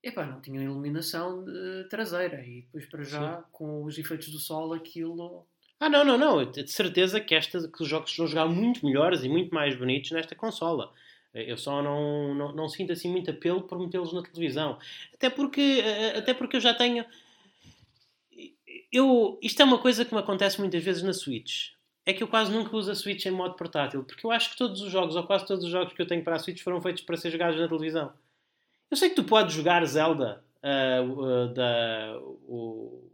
epá, não tinham iluminação traseira. E depois, para já, Sim. com os efeitos do sol, aquilo. Ah, não, não, não. De certeza que, esta, que os jogos vão jogar muito melhores e muito mais bonitos nesta consola. Eu só não, não, não sinto assim muito apelo por metê-los na televisão. Até porque, eh, até porque eu já tenho. Eu, isto é uma coisa que me acontece muitas vezes na Switch. É que eu quase nunca uso a Switch em modo portátil. Porque eu acho que todos os jogos, ou quase todos os jogos que eu tenho para a Switch, foram feitos para ser jogados na televisão. Eu sei que tu podes jogar Zelda uh, uh, da o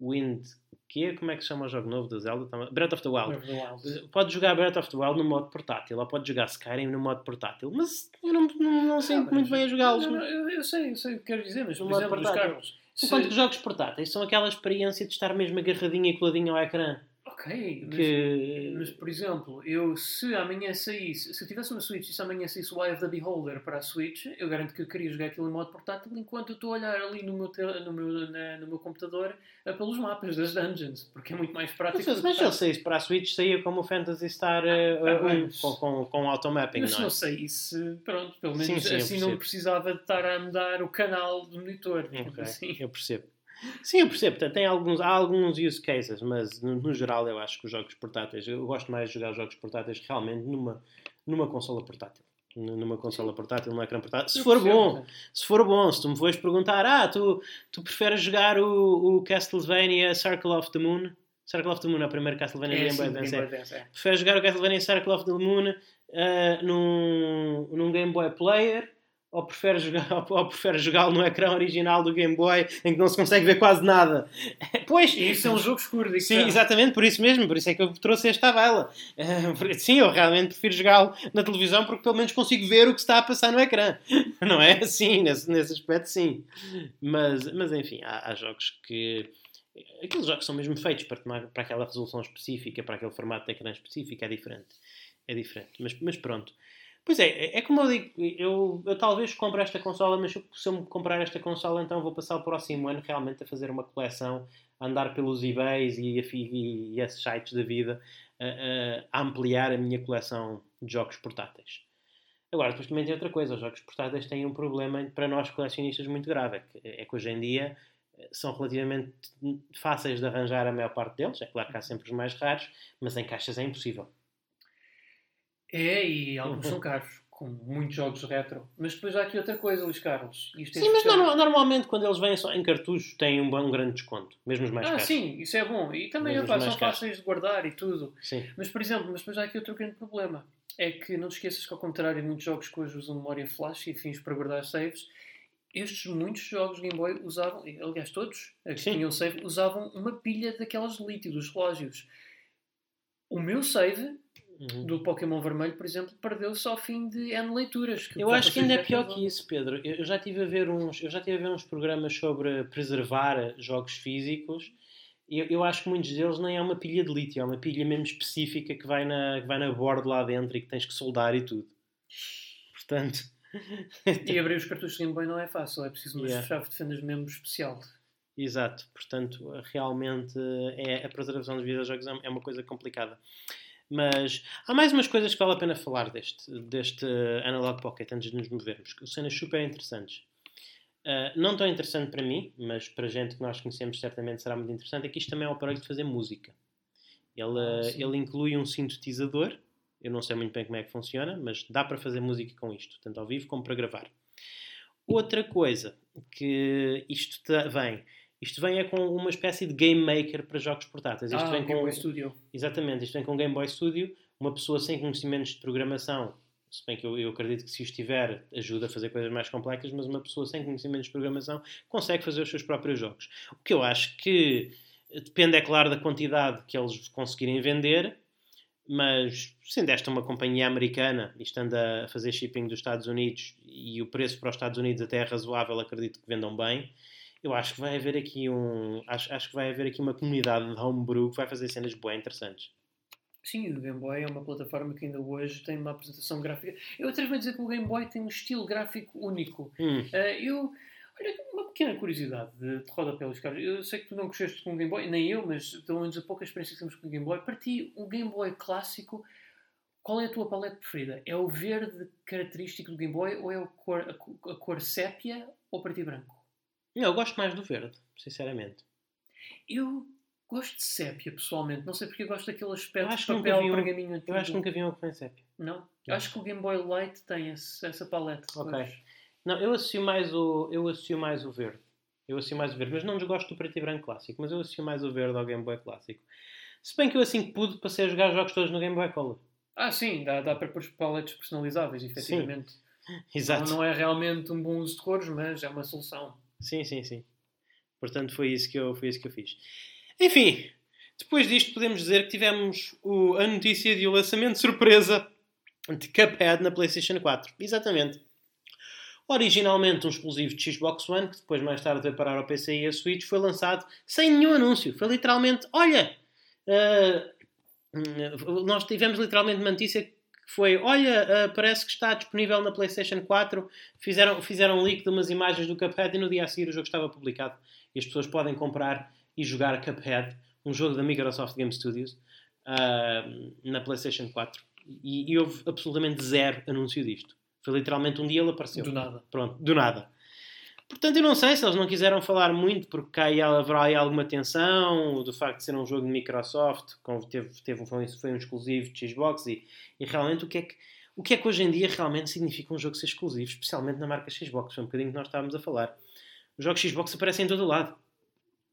Wind. Que é, como é que se chama o jogo novo da Zelda? Breath of the Wild. Of the Wild. Pode jogar Breath of the Wild no modo portátil, ou pode jogar Skyrim no modo portátil, mas eu não, não, não sinto muito bem a jogá-los. Eu, eu, sei, eu sei o que quero dizer, mas por exemplo, os carros. Enquanto que jogos portáteis são aquela experiência de estar mesmo agarradinho e coladinho ao ecrã. Ok, mas, que... mas, por exemplo, eu se amanhã saísse, se eu tivesse uma Switch e se amanhã saísse o Eye of the Beholder para a Switch, eu garanto que eu queria jogar aquilo em modo portátil enquanto eu estou a olhar ali no meu, no meu, na, no meu computador uh, pelos mapas das dungeons, porque é muito mais prático. Mas, mas se ele saísse para a Switch, saía como o Fantasy Star uh, uh, com, com, com automapping, mas não é? Mas se não saísse, pronto, pelo menos sim, sim, assim não precisava de estar a mudar o canal do monitor. Okay, assim. Eu percebo. Sim, eu percebo. Tem alguns, há alguns use cases, mas no, no, geral eu acho que os jogos portáteis, eu gosto mais de jogar jogos portáteis realmente numa, numa consola portátil. Numa consola portátil, num ecrã portátil. Se for bom, se for bom, se tu me fores perguntar, ah, tu, tu preferes jogar o, o Castlevania Circle of the Moon? Circle of the Moon é o primeiro Castlevania é, Game Boy Advance. É. é. Preferes jogar o Castlevania Circle of the Moon uh, num, num Game Boy Player ou prefere jogar ou prefere jogá-lo no ecrã original do Game Boy em que não se consegue ver quase nada. Pois isso é um jogo escuro sim exatamente por isso mesmo por isso é que eu trouxe esta vela sim eu realmente prefiro jogá-lo na televisão porque pelo menos consigo ver o que está a passar no ecrã. Não é? Assim nesse, nesse aspecto sim. Mas mas enfim há, há jogos que aqueles jogos são mesmo feitos para tomar para aquela resolução específica para aquele formato de ecrã específico é diferente. É diferente. Mas, mas pronto Pois é, é, é como eu digo, eu, eu talvez compre esta consola, mas se eu comprar esta consola, então vou passar o próximo ano realmente a fazer uma coleção, a andar pelos eBays e, e, e esses sites da vida, a, a, ampliar a minha coleção de jogos portáteis. Agora, depois também tem outra coisa, os jogos portáteis têm um problema para nós colecionistas muito grave, é que, é hoje em dia eh, são relativamente fáceis de arranjar a maior parte deles, é claro que há sempre os mais raros, mas em caixas é impossível. É, e alguns são caros, com muitos jogos retro. Mas depois há aqui outra coisa, Luís Carlos. Isto é sim, mas normal, normalmente quando eles vêm só em cartuchos têm um, um grande desconto, mesmo os mais ah, caros. Ah, sim, isso é bom. E também opa, são fáceis de guardar e tudo. Sim. Mas, por exemplo, mas depois há aqui outro grande problema. É que não te esqueças que, ao contrário de muitos jogos que hoje usam memória flash e fins para guardar saves, estes muitos jogos Game Boy usavam, aliás todos, que tinham save, usavam uma pilha daquelas de lítio, dos relógios. O meu save uhum. do Pokémon Vermelho, por exemplo, perdeu-se ao fim de N leituras. eu acho que ainda é pior que isso, Pedro. Eu, já tive a ver uns, eu já tive a ver uns programas sobre preservar jogos físicos. Eu, eu acho que muitos deles nem é uma pilha de lítio, é uma pilha mesmo específica que vai na, que vai na borda lá dentro e que tens que soldar e tudo. Portanto. e abrir os cartuchos de Game Boy não é fácil, é preciso uma yeah. chave de fendas mesmo especial. Exato, portanto, realmente é, a preservação dos videojogos é, é uma coisa complicada. Mas há mais umas coisas que vale a pena falar deste, deste Analog Pocket antes de nos movermos. Cenas super interessantes. Uh, não tão interessante para mim, mas para gente que nós conhecemos certamente será muito interessante, é que isto também é um aparelho de fazer música. Ele, ah, ele inclui um sintetizador, eu não sei muito bem como é que funciona, mas dá para fazer música com isto, tanto ao vivo como para gravar. Outra coisa que isto vem isto vem é com uma espécie de game maker para jogos portáteis. Isto ah, vem Game com... Boy Studio. Exatamente, isto vem com Game Boy Studio. Uma pessoa sem conhecimentos de programação, se bem que eu, eu acredito que se os tiver ajuda a fazer coisas mais complexas, mas uma pessoa sem conhecimentos de programação consegue fazer os seus próprios jogos. O que eu acho que depende, é claro, da quantidade que eles conseguirem vender, mas sendo esta uma companhia americana e estando a fazer shipping dos Estados Unidos e o preço para os Estados Unidos até é razoável, acredito que vendam bem eu acho que vai haver aqui um. Acho, acho que vai haver aqui uma comunidade de homebrew que vai fazer cenas bem interessantes. Sim, o Game Boy é uma plataforma que ainda hoje tem uma apresentação gráfica. Eu atrevo a dizer que o Game Boy tem um estilo gráfico único. Hum. Uh, eu. Olha, uma pequena curiosidade de, de rodapé, Luís Carlos. Eu sei que tu não cresceste com o Game Boy, nem eu, mas pelo menos a pouca experiência que temos com o Game Boy. Para ti, o Game Boy clássico, qual é a tua paleta preferida? É o verde característico do Game Boy ou é a cor, a, a cor sépia ou para ti branco? Não, eu gosto mais do verde, sinceramente. Eu gosto de sépia, pessoalmente. Não sei porque eu gosto daquele aspecto de papel um, pergaminho Eu acho que nunca vi um que tem sépia. Não? não? Eu acho que o Game Boy Light tem esse, essa paleta. Ok. Não, eu associo mais o, eu associo mais o verde. Eu associo mais o verde, mas não desgosto do preto e branco clássico, mas eu associo mais o verde ao Game Boy clássico. Se bem que eu assim que pude passei a jogar jogos todos no Game Boy Color. Ah, sim, dá, dá para pôr paletes personalizáveis, efetivamente. Sim. Exato. Não, não é realmente um bom uso de cores, mas é uma solução. Sim, sim, sim. Portanto, foi isso que eu, foi isso que eu fiz. Enfim, depois disto podemos dizer que tivemos o, a notícia de o lançamento de surpresa de Cuphead na PlayStation 4. Exatamente. Originalmente um exclusivo de Xbox One, que depois mais tarde veio parar ao PC e a Switch, foi lançado sem nenhum anúncio. Foi literalmente, olha, uh, nós tivemos literalmente uma notícia foi, olha, uh, parece que está disponível na PlayStation 4, fizeram, fizeram um leak de umas imagens do Cuphead e no dia a seguir o jogo estava publicado e as pessoas podem comprar e jogar Cuphead, um jogo da Microsoft Game Studios, uh, na PlayStation 4. E, e, houve absolutamente zero anúncio disto. Foi literalmente um dia ele apareceu. Do nada. Pronto, do nada. Portanto, eu não sei se eles não quiseram falar muito, porque cá haverá aí alguma tensão do facto de ser um jogo de Microsoft, como teve, teve, foi, foi um exclusivo de Xbox, e, e realmente o que, é que, o que é que hoje em dia realmente significa um jogo ser exclusivo, especialmente na marca Xbox, foi um bocadinho que nós estávamos a falar. Os jogos Xbox aparecem em todo o lado.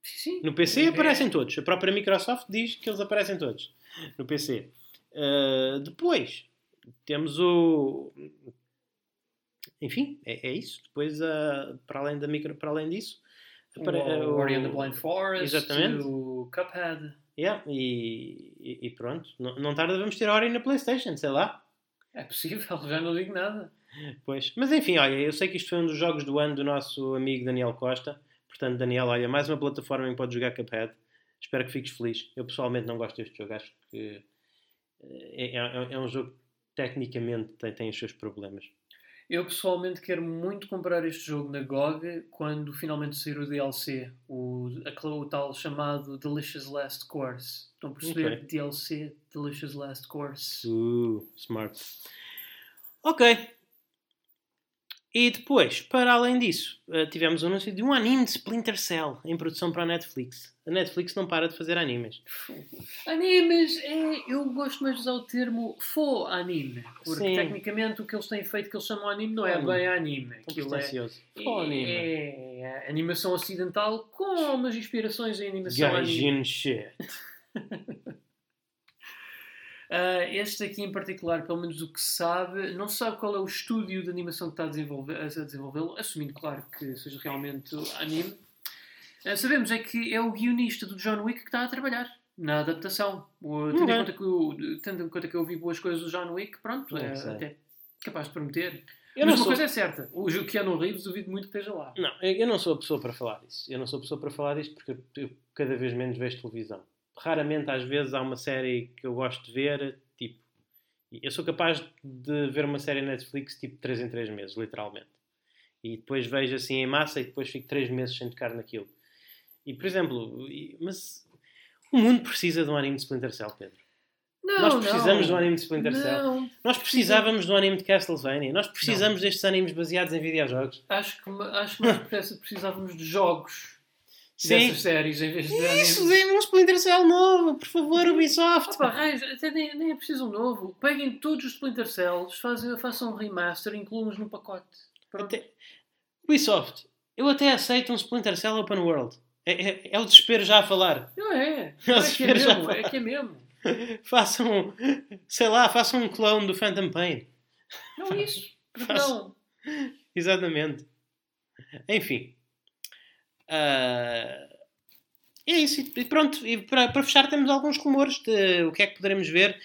Sim. No PC é. aparecem todos. A própria Microsoft diz que eles aparecem todos no PC. Uh, depois temos o enfim, é, é isso. Depois, uh, para, além da micro, para além disso, apare- o, Ori and the Blind Forest, Exatamente. o Cuphead. Yeah, e, e- e pronto. Não, não tarda vamos ter Ori na Playstation, sei lá. É possível, já não digo nada. Pois. Mas enfim, olha, eu sei que isto foi um dos jogos do ano do nosso amigo Daniel Costa. Portanto, Daniel, olha, mais uma plataforma em que podes jogar Cuphead. Espero que fiques feliz. Eu pessoalmente não gosto deste jogo. Acho que eh, é, é- é um jogo que tecnicamente tem, tem os seus problemas. Eu pessoalmente quero muito comprar este jogo na GOG quando finalmente sair o DLC, o, aquele- o tal chamado Delicious Last Course. Estão a perceber? Ok. DLC Delicious Last Course. Uh, smart. Ok. E depois, para além disso, eh, tivemos o anúncio de um anime de Splinter Cell em produção para a Netflix. A Netflix não para de fazer animes. Animes, é, eu gosto mais de usar o termo fo anime, porque Sim. tecnicamente o que eles têm feito que eles chamam anime não é Anime. bem anime. Aquilo é, pretencioso. Fó anime. é, é animação ocidental com umas inspirações em animação anime. Gaijin shit. Ah, este aqui em particular, pelo menos o que sabe, não sabe qual é o estúdio de animação que está a desenvolver- a desenvolvê-lo, assumindo, claro, que seja realmente anime. Ah, sabemos é que é o guionista do John Wick que está a trabalhar na adaptação. O- tendo, em conta que eu, tendo em conta que eu ouvi boas coisas do John Wick, pronto, é até capaz de prometer. Eu Mas uma sou, coisa é certa, o Keanu Reeves duvido muito que esteja lá. não, eu não sou a pessoa para falar disso. Eu não sou a pessoa para falar disto porque eu cada vez menos vejo televisão. Raramente, às vezes, há uma série que eu gosto de ver, tipo... Eu sou capaz de ver uma série Netflix, tipo, 3 em 3 meses, literalmente. E depois vejo assim em massa e depois fico 3 meses sem tocar naquilo. E, por exemplo, mas... O mundo precisa de um anime de Splinter Cell, Pedro. Não, Nós precisamos não. de um anime de Splinter Cell. Não, Nós precisávamos de um anime de Castlevania. Nós precisamos destes animes baseados em videojogos. acho que, acho que nós precis- precisávamos de jogos Sim. séries em vez de Isso, dê-me um Splinter Cell novo, por favor, Ubisoft. Opa, raios, até nem, nem é preciso um novo. Peguem todos os Splinter Cells, fazem, façam um remaster e incluam-nos no pacote. Até- Ubisoft, eu até aceito um Splinter Cell Open World. É, é- é o desespero já a falar. Não é. É que é espero já mesmo. É que é mesmo. Façam, sei lá, façam um clone do Phantom Pain. Não é isso. Faço. Não. Exatamente. Enfim. 呃 Ah, é isso. E pronto. E para, para fechar, temos alguns rumores de o que é que poderemos ver.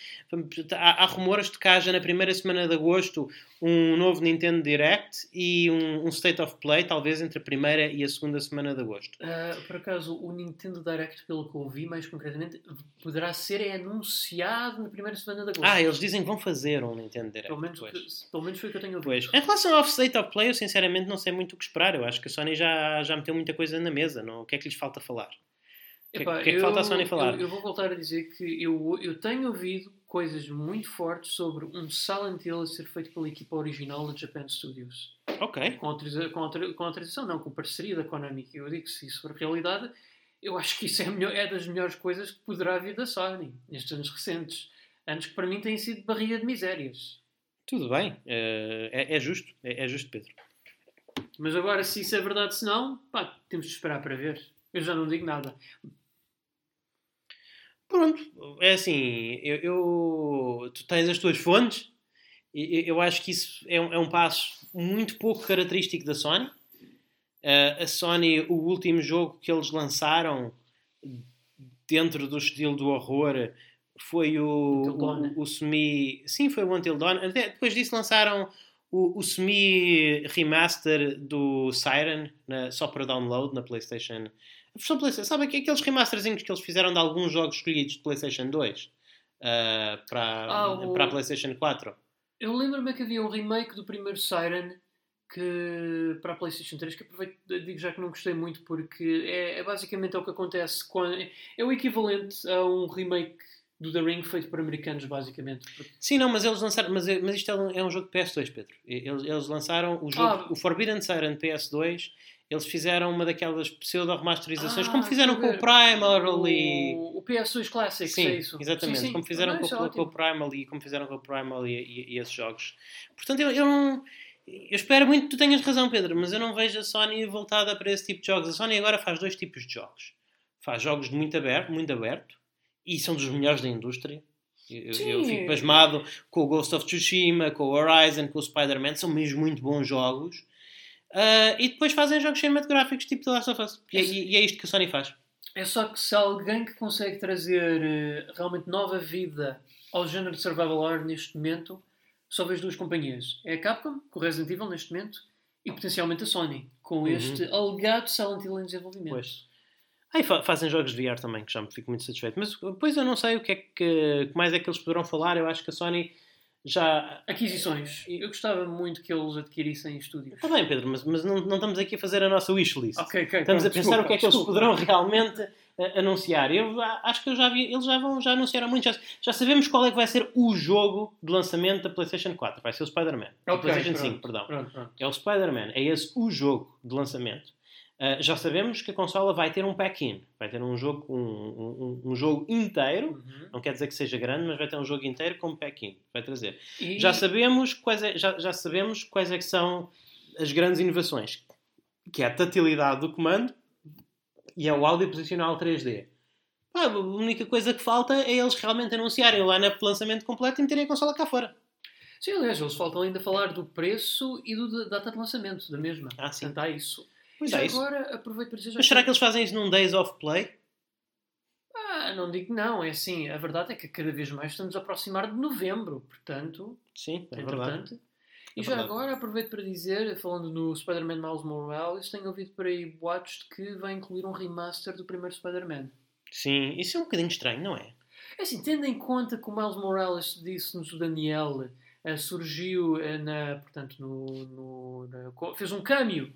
Há, há rumores de que haja na primeira semana de agosto um novo Nintendo Direct e um, um State of Play, talvez entre a primeira e a segunda semana de agosto. Ah, por acaso, o Nintendo Direct, pelo que ouvi, mais concretamente, poderá ser é anunciado na primeira semana de agosto. Ah, eles dizem que vão fazer um Nintendo Direct. Pelo menos, que- pelo menos foi o que eu tenho ouvido. Pois. Em relação ao State of Play, eu sinceramente não sei muito o que esperar. Eu acho que a Sony já, já meteu muita coisa na mesa. Não? O que é que lhes falta falar? Que, é- Epá, que é que falta à Sony falar? Eu, eu vou voltar a dizer que eu, eu tenho ouvido coisas muito fortes sobre um Silent Hill a ser feito pela equipa original da Japan Studios. Ok. Com, autoriza, com, autori- com autorização, não, com parceria da Konami. Eu digo que se isso for realidade, eu acho que isso é, a melhor- é das melhores coisas que poderá vir da Sony nestes anos recentes. Anos que para mim têm sido barriga de misérias. Tudo bem. Eh, é, é justo. É, é justo, Pedro. Mas agora, se isso é verdade, se não, pá, temos de esperar para ver. Eu já não digo nada. Pronto. É assim, eu, eu- tu tens as tuas fontes. Eu- eu acho que isso é um, é um passo muito pouco característico da Sony. Eh, a Sony, o último jogo que eles lançaram dentro do estilo do horror foi o, Dawn, né? o, o semi. Sim, foi o Until Dawn. Até depois disso lançaram o, o semi remaster do Siren na- só para download na PlayStation. A versão PlayStation, sabe aqu- aqueles remasterzinhos que eles fizeram de alguns jogos escolhidos de PlayStation 2 ah, para, Ah, o- para a PlayStation 4? Eu lembro-me que havia um remake do primeiro Siren que para a PlayStation 3 que aproveito, digo já que não gostei muito porque é, é basicamente é o que acontece quando é o equivalente a um remake do The Ring feito por americanos basicamente Sim, não, mas eles lançaram. Mas, mas isto é um, é um jogo de PS2, Pedro. Eles, eles lançaram o jogo, Ah. o Forbidden Siren PS2. Eles fizeram uma daquelas pseudo-remasterizações, Ah, como fizeram com o. Primal e. o, o PS2 Classic Sim, é isso exatamente. Sim, sim. Como fizeram Ah, com, é com, o Primal e como fizeram com o Primal e, e- e esses jogos. Portanto, eu, eu não. Eu espero muito que tu tenhas razão, Pedro, mas eu não vejo a Sony voltada para esse tipo de jogos. A Sony agora faz dois tipos de jogos. Faz jogos de muito aberto, muito aberto e são dos melhores da indústria. Eu, eu fico pasmado com o Ghost of Tsushima, com o Horizon, com o Spider-Man, são mesmo muito bons jogos. Ah, e depois fazem jogos cinematográficos tipo The Last of Us. E, e- e é isto que a Sony faz. É só que se alguém que consegue trazer eh, realmente nova vida ao género de survival horror neste momento, só vejo duas companhias. É a Capcom, com o Resident Evil neste momento, e potencialmente a Sony, com Uhum. este alegado Silent Hill em desenvolvimento. Pois. E fa- fazem jogos de VR também, que já me fico muito satisfeito. Mas depois eu não sei o que é que, que mais é que eles poderão falar. Eu acho que a Sony já. Aquisições. Eu gostava muito que eles adquirissem estúdios. Está bem, Pedro, mas, mas não, não estamos aqui a fazer a nossa wishlist. Ok, ok. Estamos a pronto, pensar desculpa, o que é que eles desculpa. poderão realmente eh, anunciar. Eu a- acho que eu já vi, eles já, vão, já anunciaram muito. Já, já sabemos qual é que vai ser o jogo de lançamento da PlayStation 4. Vai ser o Spider-Man. Da Ok, PlayStation pronto, 5, perdão. Pronto, pronto. É o Spider-Man. É esse o jogo de lançamento. Ah, já sabemos que a consola vai ter um pack-in. Vai ter um jogo, um, um- um jogo inteiro. Uhum. Não quer dizer que seja grande, mas vai ter um jogo inteiro com pack-in. Vai trazer. E- Já sabemos quais é, já, já sabemos quais é que são as grandes inovações. Que é a tatilidade do comando e é o áudio posicional 3D. Pá, a única coisa que falta é eles realmente anunciarem lá no lançamento completo e meterem a consola cá fora. Sim, aliás, eles faltam ainda falar do preço e do da data de lançamento da mesma. Ah, sim. Portanto, há isso. Pois Já é isso. agora, aproveito para dizer... Mas será que eles fazem isso num Days of Play? Ah, não digo não, é assim, a verdade é que cada vez mais estamos a aproximar de novembro, portanto, Sim, é é importante. E É já verdade. agora aproveito para dizer, falando no Spider-Man Miles Morales, tenho ouvido por aí boatos de que vai incluir um remaster do primeiro Spider-Man. Sim, isso é um bocadinho estranho, não é? É assim, tendo em conta que o Miles Morales disse-nos o Daniel, eh, surgiu eh, na, portanto, no, no- na- fez um eh,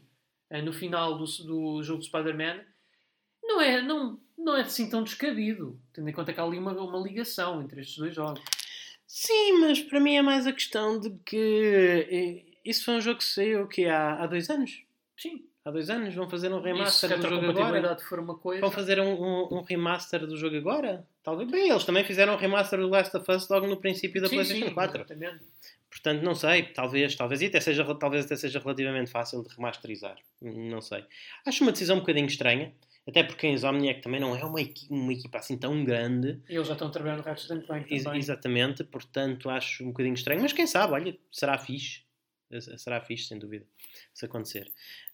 no final do, do jogo de Spider-Man, não é, não, não é assim tão descabido, tendo em conta que há ali uma, uma ligação entre estes dois jogos. Sim, mas para mim é mais a questão de que eh, isso foi um jogo que saiu que há, há dois anos. Sim, Há dois anos vão fazer um remaster do jogo agora. for uma coisa... Vão fazer um, um- um remaster do jogo agora? Talvez. Bem, eles também fizeram um remaster do Last of Us logo no princípio da Sim, PlayStation sim, 4. exatamente. Portanto, não sei. Talvez, talvez, e até seja, talvez até seja relativamente fácil de remasterizar. Não sei. Acho uma decisão um bocadinho estranha. Até porque a Insomniac também não é uma, equi- uma equipa assim tão grande. E eles já estão a trabalhar no Ratchet Clank Ex- também. exatamente. Portanto, acho um bocadinho estranho. Mas quem sabe, olha, será fixe. Será fixe, sem dúvida, se acontecer.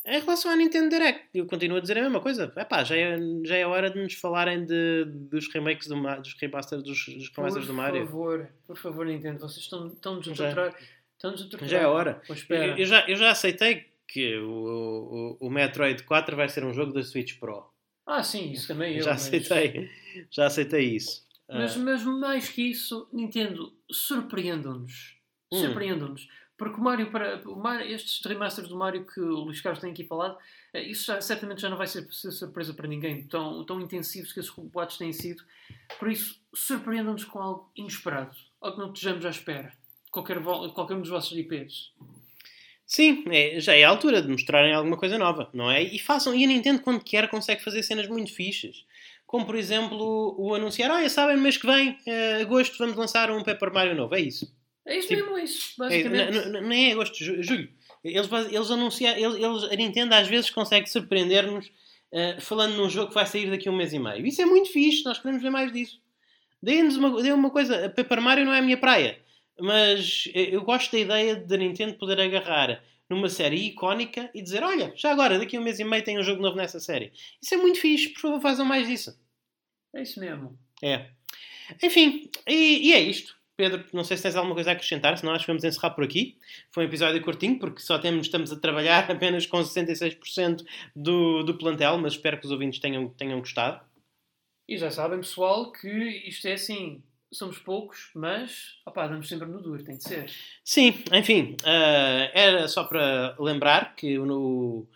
Em relação à Nintendo Direct, eu continuo a dizer a mesma coisa. Epá, já, é, já é hora de nos falarem de, dos remakes do, dos remasters dos, dos remasters do Por Mario. favor, por favor, Nintendo, vocês estão, estão-nos a Já. torturar. Estão-nos a torturar. Já é hora. Eu, eu já, eu já aceitei que o, o, o Metroid 4 vai ser um jogo da Switch Pro. Ah, sim, isso também eu. já mas- aceitei. Já aceitei isso. Mas, Ah, mas mais que isso, Nintendo, surpreendam-nos. Hum. Porque o Mario, para, o estes remasters do Mario que o Luís Carlos tem aqui falado, eh, isso já, certamente já não vai ser, ser surpresa para ninguém, tão, tão intensivos que esses boatos têm sido. Por isso, surpreendam-nos com algo inesperado, algo que não estejamos à espera. Qualquer, qualquer um dos vossos IPs. Sim, é- já é a altura de mostrarem alguma coisa nova, não é? E façam, e a Nintendo quando quer consegue fazer cenas muito fixas. Como por exemplo o anunciar, olha, sabem, mês que vem, eh, agosto, vamos lançar um Paper Mario novo. É isso. É isso Tipo, mesmo, é isso. É, Basicamente. n- nem é agosto, ju- julho. Eles, eles anunciam, eles, eles- a Nintendo às vezes consegue surpreender-nos eh, falando num jogo que vai sair daqui a um mês e meio. Isso é muito fixe, nós queremos ver mais disso. Deem-nos uma, deem uma coisa, a Paper Mario não é a minha praia, mas eh, eu gosto da ideia da Nintendo poder agarrar numa série icónica e dizer, olha, já agora, daqui a um mês e meio tem um jogo novo nessa série. Isso é muito fixe, por favor façam mais disso. É isso mesmo. É. Enfim, e, e é isto. Pedro, não sei se tens alguma coisa a acrescentar, senão acho que vamos encerrar por aqui. Foi um episódio curtinho, porque só temos, estamos a trabalhar apenas com 66% do, do plantel, mas espero que os ouvintes tenham, tenham gostado. E já sabem, pessoal, que isto é assim. Somos poucos, mas opá, damos sempre no duro, tem de ser. Sim, enfim, eh, era só para lembrar que o,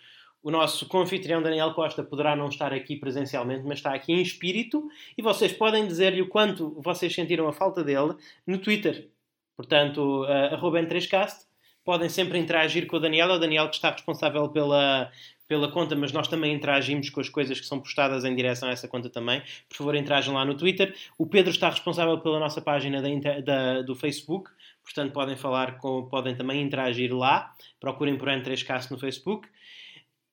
o nosso confitrião Daniel Costa poderá não estar aqui presencialmente, mas está aqui em espírito e vocês podem dizer-lhe o quanto vocês sentiram a falta dele no Twitter. Portanto, uh, arroba N3Cast. Podem sempre interagir com o Daniel, é o Daniel que está responsável pela, pela conta, mas nós também interagimos com as coisas que são postadas em direção a essa conta também. Por favor, interajam lá no Twitter. O Pedro está responsável pela nossa página da, da- do Facebook, portanto podem falar com, podem também interagir lá. Procurem por N3Cast no Facebook.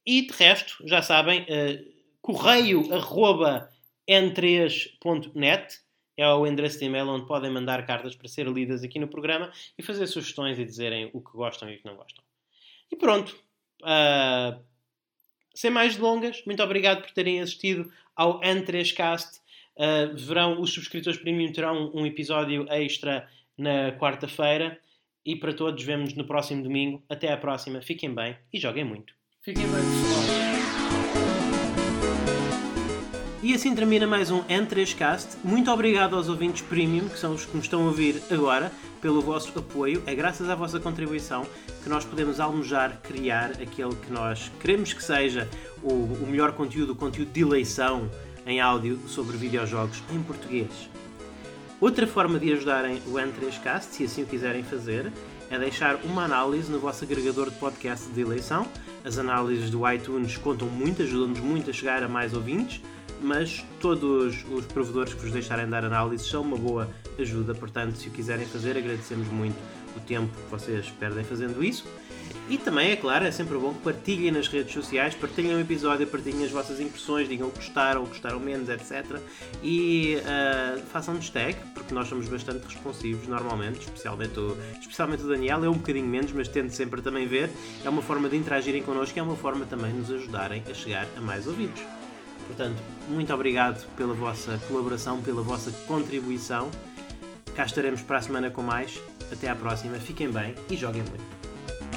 E de resto, já sabem, eh, correio arroba n3.net é o endereço de e-mail onde podem mandar cartas para ser lidas aqui no programa e fazer sugestões e dizerem o que gostam e o que não gostam. E pronto. Uh, sem mais delongas, muito obrigado por terem assistido ao N3Cast. Uh, verão, os subscritores premium terão um episódio extra na quarta-feira. E para todos, vemos no próximo domingo. Até à próxima. Fiquem bem e joguem muito. Fiquem bem, pessoal. E assim termina mais um N3Cast. Muito obrigado aos ouvintes premium, que são os que nos estão a ouvir agora, pelo vosso apoio. É graças à vossa contribuição que nós podemos almojar criar aquele que nós queremos que seja o, o melhor conteúdo, o conteúdo de eleição em áudio sobre videojogos em português. Outra forma de ajudarem o N3Cast, se assim o quiserem fazer, é deixar uma análise no vosso agregador de podcast de eleição. As análises do iTunes contam muito, ajudam-nos muito a chegar a mais ouvintes mas todos os provedores que vos deixarem dar análises são uma boa ajuda, portanto, se o quiserem fazer, agradecemos muito o tempo que vocês perdem fazendo isso. E também, é claro, é sempre bom que partilhem nas redes sociais, partilhem o episódio, partilhem as vossas impressões, digam que gostaram, gostaram menos, etc. E uh, façam-nos tag, porque nós somos bastante responsivos normalmente, especialmente o, especialmente o Daniel, é um bocadinho menos, mas tento sempre também ver. É uma forma de interagirem connosco e é uma forma também de nos ajudarem a chegar a mais ouvidos. Portanto, muito obrigado pela vossa colaboração, pela vossa contribuição. Cá estaremos para a semana com mais. Até à próxima, fiquem bem e joguem muito.